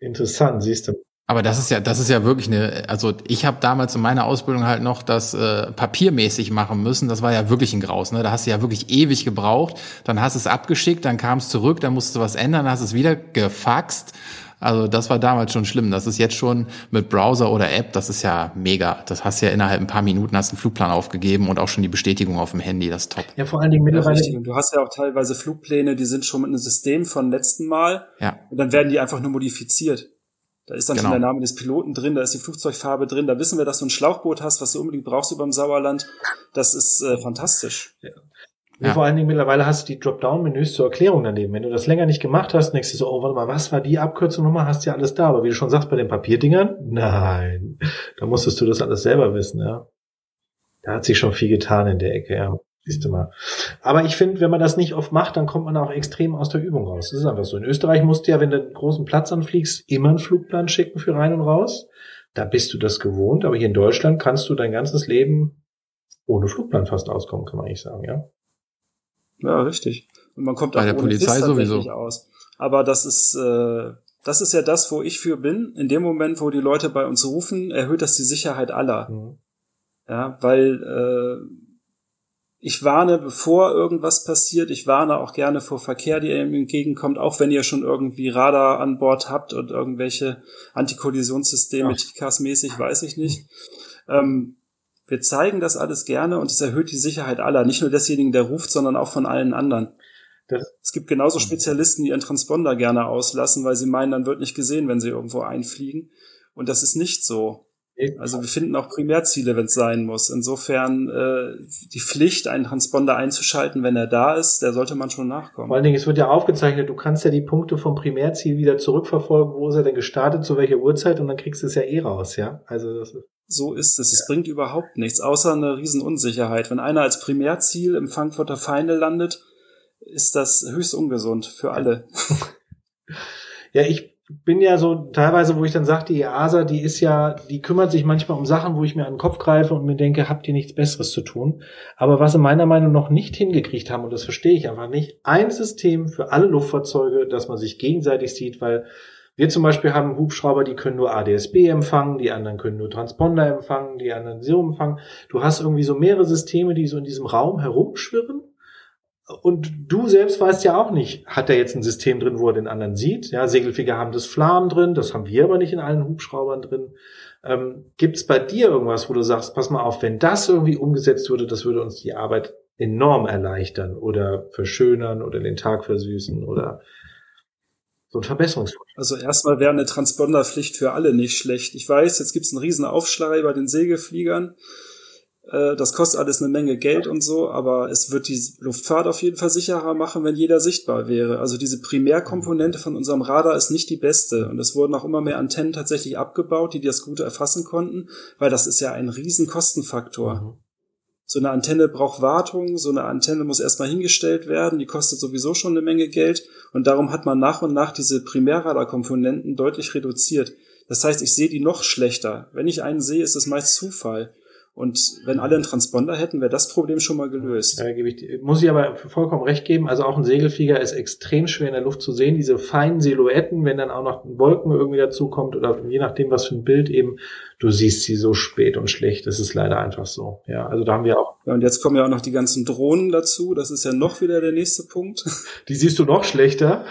Interessant, siehst du. Aber das ist ja, das ist ja wirklich eine, also ich habe damals in meiner Ausbildung halt noch das äh, papiermäßig machen müssen. Das war ja wirklich ein Graus, ne? Da hast du ja wirklich ewig gebraucht. Dann hast du es abgeschickt, dann kam es zurück, dann musst du was ändern, dann hast du es wieder gefaxt. Also das war damals schon schlimm. Das ist jetzt schon mit Browser oder App, das ist ja mega. Das hast ja innerhalb ein paar Minuten hast einen Flugplan aufgegeben und auch schon die Bestätigung auf dem Handy. Das ist top. Ja, vor allen Dingen mittlerweile. Ja, du hast ja auch teilweise Flugpläne, die sind schon mit einem System von letzten Mal. Ja. Und dann werden die einfach nur modifiziert. Da ist dann genau. schon der Name des Piloten drin, da ist die Flugzeugfarbe drin, da wissen wir, dass du ein Schlauchboot hast, was du unbedingt brauchst über dem Sauerland. Das ist äh, fantastisch. Ja. Ja. Vor allen Dingen mittlerweile hast du die Dropdown-Menüs zur Erklärung daneben. Wenn du das länger nicht gemacht hast, denkst du so, oh, warte mal, was war die Abkürzung nochmal? Hast ja alles da. Aber wie du schon sagst, bei den Papierdingern, nein, da musstest du das alles selber wissen, ja. Da hat sich schon viel getan in der Ecke, ja. Siehst du mal. Aber ich finde, wenn man das nicht oft macht, dann kommt man auch extrem aus der Übung raus. Das ist einfach so. In Österreich musst du ja, wenn du einen großen Platz anfliegst, immer einen Flugplan schicken für rein und raus. Da bist du das gewohnt. Aber hier in Deutschland kannst du dein ganzes Leben ohne Flugplan fast auskommen, kann man eigentlich sagen, ja. Ja, richtig. Und man kommt Bei auch der Polizei sowieso aus. Aber das ist, äh, das ist ja das, wo ich für bin. In dem Moment, wo die Leute bei uns rufen, erhöht das die Sicherheit aller. Mhm. Ja, weil äh, ich warne, bevor irgendwas passiert. Ich warne auch gerne vor Verkehr, der ihm entgegenkommt, auch wenn ihr schon irgendwie Radar an Bord habt und irgendwelche Antikollisionssysteme. TICAS-mäßig, weiß ich nicht. Ähm, wir zeigen das alles gerne und es erhöht die Sicherheit aller, nicht nur desjenigen, der ruft, sondern auch von allen anderen. Das es gibt genauso Spezialisten, die ihren Transponder gerne auslassen, weil sie meinen, dann wird nicht gesehen, wenn sie irgendwo einfliegen. Und das ist nicht so. Also wir finden auch Primärziele, wenn es sein muss. Insofern äh, die Pflicht, einen Transponder einzuschalten, wenn er da ist, der sollte man schon nachkommen. Vor allen Dingen, es wird ja aufgezeichnet, du kannst ja die Punkte vom Primärziel wieder zurückverfolgen, wo ist er denn gestartet, zu welcher Uhrzeit und dann kriegst du es ja eh raus, ja. Also das ist so ist es. Es bringt überhaupt nichts, außer eine Riesenunsicherheit. Wenn einer als Primärziel im Frankfurter Final landet, ist das höchst ungesund für alle. Ja, ich bin ja so teilweise, wo ich dann sage, die EASA, die ist ja, die kümmert sich manchmal um Sachen, wo ich mir an den Kopf greife und mir denke, habt ihr nichts Besseres zu tun? Aber was sie meiner Meinung nach noch nicht hingekriegt haben, und das verstehe ich einfach nicht, ein System für alle Luftfahrzeuge, dass man sich gegenseitig sieht, weil wir zum Beispiel haben Hubschrauber, die können nur ADSB empfangen, die anderen können nur Transponder empfangen, die anderen SIO empfangen. Du hast irgendwie so mehrere Systeme, die so in diesem Raum herumschwirren und du selbst weißt ja auch nicht, hat er jetzt ein System drin, wo er den anderen sieht? Ja, Segelflieger haben das Flam drin, das haben wir aber nicht in allen Hubschraubern drin. Ähm, Gibt es bei dir irgendwas, wo du sagst, pass mal auf, wenn das irgendwie umgesetzt würde, das würde uns die Arbeit enorm erleichtern oder verschönern oder den Tag versüßen oder so ein Verbesserungsvorschlag. Also erstmal wäre eine Transponderpflicht für alle nicht schlecht. Ich weiß, jetzt gibt es einen riesen Aufschrei bei den Segelfliegern. Äh, das kostet alles eine Menge Geld und so, aber es wird die Luftfahrt auf jeden Fall sicherer machen, wenn jeder sichtbar wäre. Also diese Primärkomponente von unserem Radar ist nicht die beste und es wurden auch immer mehr Antennen tatsächlich abgebaut, die das Gute erfassen konnten, weil das ist ja ein riesen Kostenfaktor. Mhm. So eine Antenne braucht Wartung, so eine Antenne muss erstmal hingestellt werden, die kostet sowieso schon eine Menge Geld und darum hat man nach und nach diese Primärradarkomponenten deutlich reduziert. Das heißt, ich sehe die noch schlechter. Wenn ich einen sehe, ist es meist Zufall. Und wenn alle einen Transponder hätten, wäre das Problem schon mal gelöst. Ja, gebe ich, muss ich aber vollkommen recht geben. Also auch ein Segelflieger ist extrem schwer in der Luft zu sehen. Diese feinen Silhouetten, wenn dann auch noch Wolken irgendwie dazukommt oder je nachdem, was für ein Bild eben, du siehst sie so spät und schlecht. Das ist leider einfach so. Ja, also da haben wir auch. Ja, und jetzt kommen ja auch noch die ganzen Drohnen dazu. Das ist ja noch wieder der nächste Punkt. Die siehst du noch schlechter.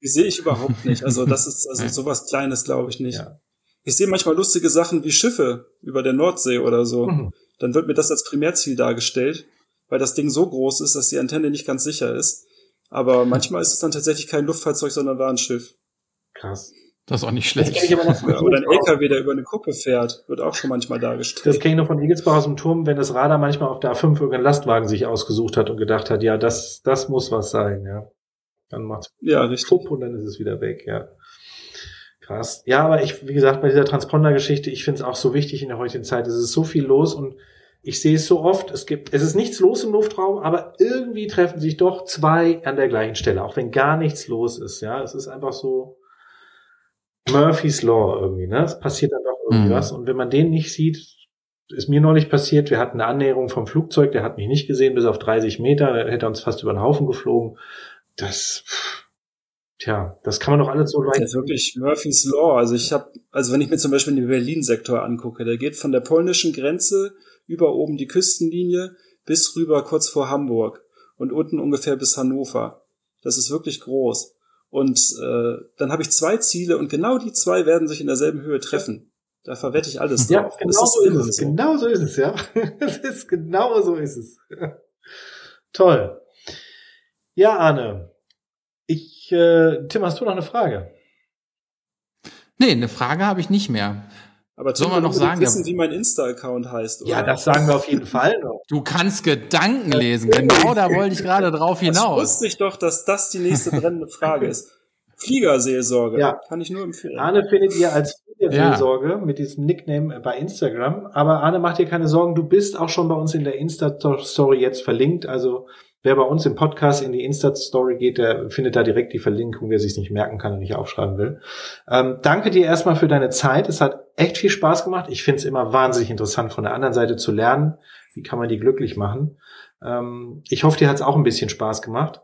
Die sehe ich überhaupt nicht. Also das ist also sowas Kleines, glaube ich nicht. Ja. Ich sehe manchmal lustige Sachen wie Schiffe über der Nordsee oder so. Mhm. Dann wird mir das als Primärziel dargestellt, weil das Ding so groß ist, dass die Antenne nicht ganz sicher ist. Aber manchmal ist es dann tatsächlich kein Luftfahrzeug, sondern war ein Schiff. Krass. Das ist auch nicht schlecht. Oder ein LKW, der über eine Kuppe fährt, wird auch schon manchmal dargestellt. Das kenne ich noch von Igelsbach aus dem Turm, wenn das Radar manchmal auf der A5 irgendeinen Lastwagen sich ausgesucht hat und gedacht hat, ja, das, das muss was sein, ja. Dann macht ja, richtig. Pupp und dann ist es wieder weg, ja. Krass. Ja, aber ich, wie gesagt, bei dieser Transponder-Geschichte, ich finde es auch so wichtig in der heutigen Zeit. Es ist so viel los und ich sehe es so oft. Es gibt, es ist nichts los im Luftraum, aber irgendwie treffen sich doch zwei an der gleichen Stelle, auch wenn gar nichts los ist. Ja, es ist einfach so Murphy's Law irgendwie. Ne, es passiert dann doch irgendwas mhm. und wenn man den nicht sieht, ist mir neulich passiert. Wir hatten eine Annäherung vom Flugzeug, der hat mich nicht gesehen bis auf 30 Meter, der hätte uns fast über den Haufen geflogen. Das pff, Tja, das kann man doch alles so leicht. Das ist ja wirklich Murphy's Law. Also ich habe, also wenn ich mir zum Beispiel den Berlin-Sektor angucke, der geht von der polnischen Grenze über oben die Küstenlinie bis rüber kurz vor Hamburg und unten ungefähr bis Hannover. Das ist wirklich groß. Und äh, dann habe ich zwei Ziele und genau die zwei werden sich in derselben Höhe treffen. Da verwette ich alles ja, drauf. Genau so ist es. So. Genau so ist es, ja. Es ist genau so ist es. Toll. Ja, Arne, ich, äh, Tim, hast du noch eine Frage? Nee, eine Frage habe ich nicht mehr. Aber Soll man noch sagen, wissen, wie mein Insta-Account heißt, oder? Ja, das sagen wir auf jeden Fall noch. Du kannst Gedanken lesen. Genau, da wollte ich gerade drauf hinaus. Das wusste ich doch, dass das die nächste brennende Frage ist. Fliegerseelsorge. Ja. Kann ich nur empfehlen. Arne findet ihr als Fliegerseelsorge ja. mit diesem Nickname bei Instagram. Aber Arne, mach dir keine Sorgen. Du bist auch schon bei uns in der Insta-Story jetzt verlinkt. Also Wer bei uns im Podcast in die Insta-Story geht, der findet da direkt die Verlinkung, wer sich nicht merken kann und nicht aufschreiben will. Ähm, danke dir erstmal für deine Zeit. Es hat echt viel Spaß gemacht. Ich finde es immer wahnsinnig interessant, von der anderen Seite zu lernen. Wie kann man die glücklich machen? Ähm, ich hoffe, dir hat es auch ein bisschen Spaß gemacht.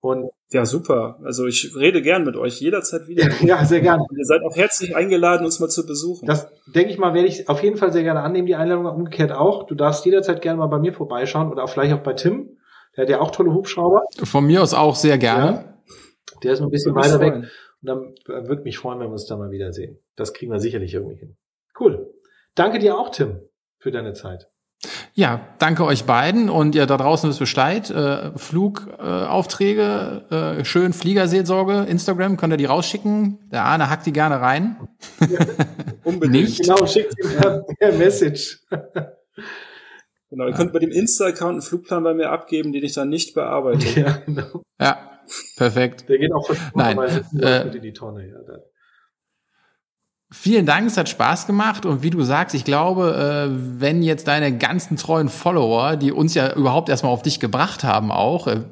Und ja, super. Also ich rede gern mit euch jederzeit wieder. ja, sehr gerne. Und ihr seid auch herzlich eingeladen, uns mal zu besuchen. Das denke ich mal, werde ich auf jeden Fall sehr gerne annehmen, die Einladung umgekehrt auch. Du darfst jederzeit gerne mal bei mir vorbeischauen oder auch vielleicht auch bei Tim. Der hat ja auch tolle Hubschrauber. Von mir aus auch sehr gerne. Ja. Der ist ein bisschen weiter weg. Und dann würde mich freuen, wenn wir uns da mal wiedersehen. Das kriegen wir sicherlich irgendwie hin. Cool. Danke dir auch, Tim, für deine Zeit. Ja, danke euch beiden und ihr da draußen wisst Bescheid. Äh, Flugaufträge, äh, äh, schön Fliegerseelsorge, Instagram, könnt ihr die rausschicken. Der Arne hackt die gerne rein. Ja, unbedingt. Nicht? Genau, schickt ihm per, per Message. Genau, ihr ja. könnt bei dem Insta-Account einen Flugplan bei mir abgeben, den ich dann nicht bearbeite. Ja, genau. Ja, perfekt. Der geht auch Nein, äh, in die Tonne. Ja, dann. Vielen Dank, es hat Spaß gemacht und wie du sagst, ich glaube, äh, wenn jetzt deine ganzen treuen Follower, die uns ja überhaupt erstmal auf dich gebracht haben, auch, äh,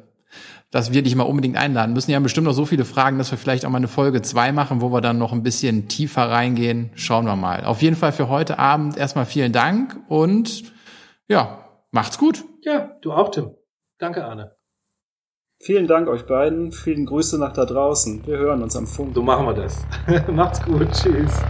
dass wir dich mal unbedingt einladen müssen. Ja, bestimmt noch so viele Fragen, dass wir vielleicht auch mal eine Folge zwei machen, wo wir dann noch ein bisschen tiefer reingehen. Schauen wir mal. Auf jeden Fall für heute Abend erstmal vielen Dank und ja, macht's gut. Ja, du auch, Tim. Danke, Arne. Vielen Dank euch beiden. Vielen Grüße nach da draußen. Wir hören uns am Funk. So machen wir das. Macht's gut. Tschüss.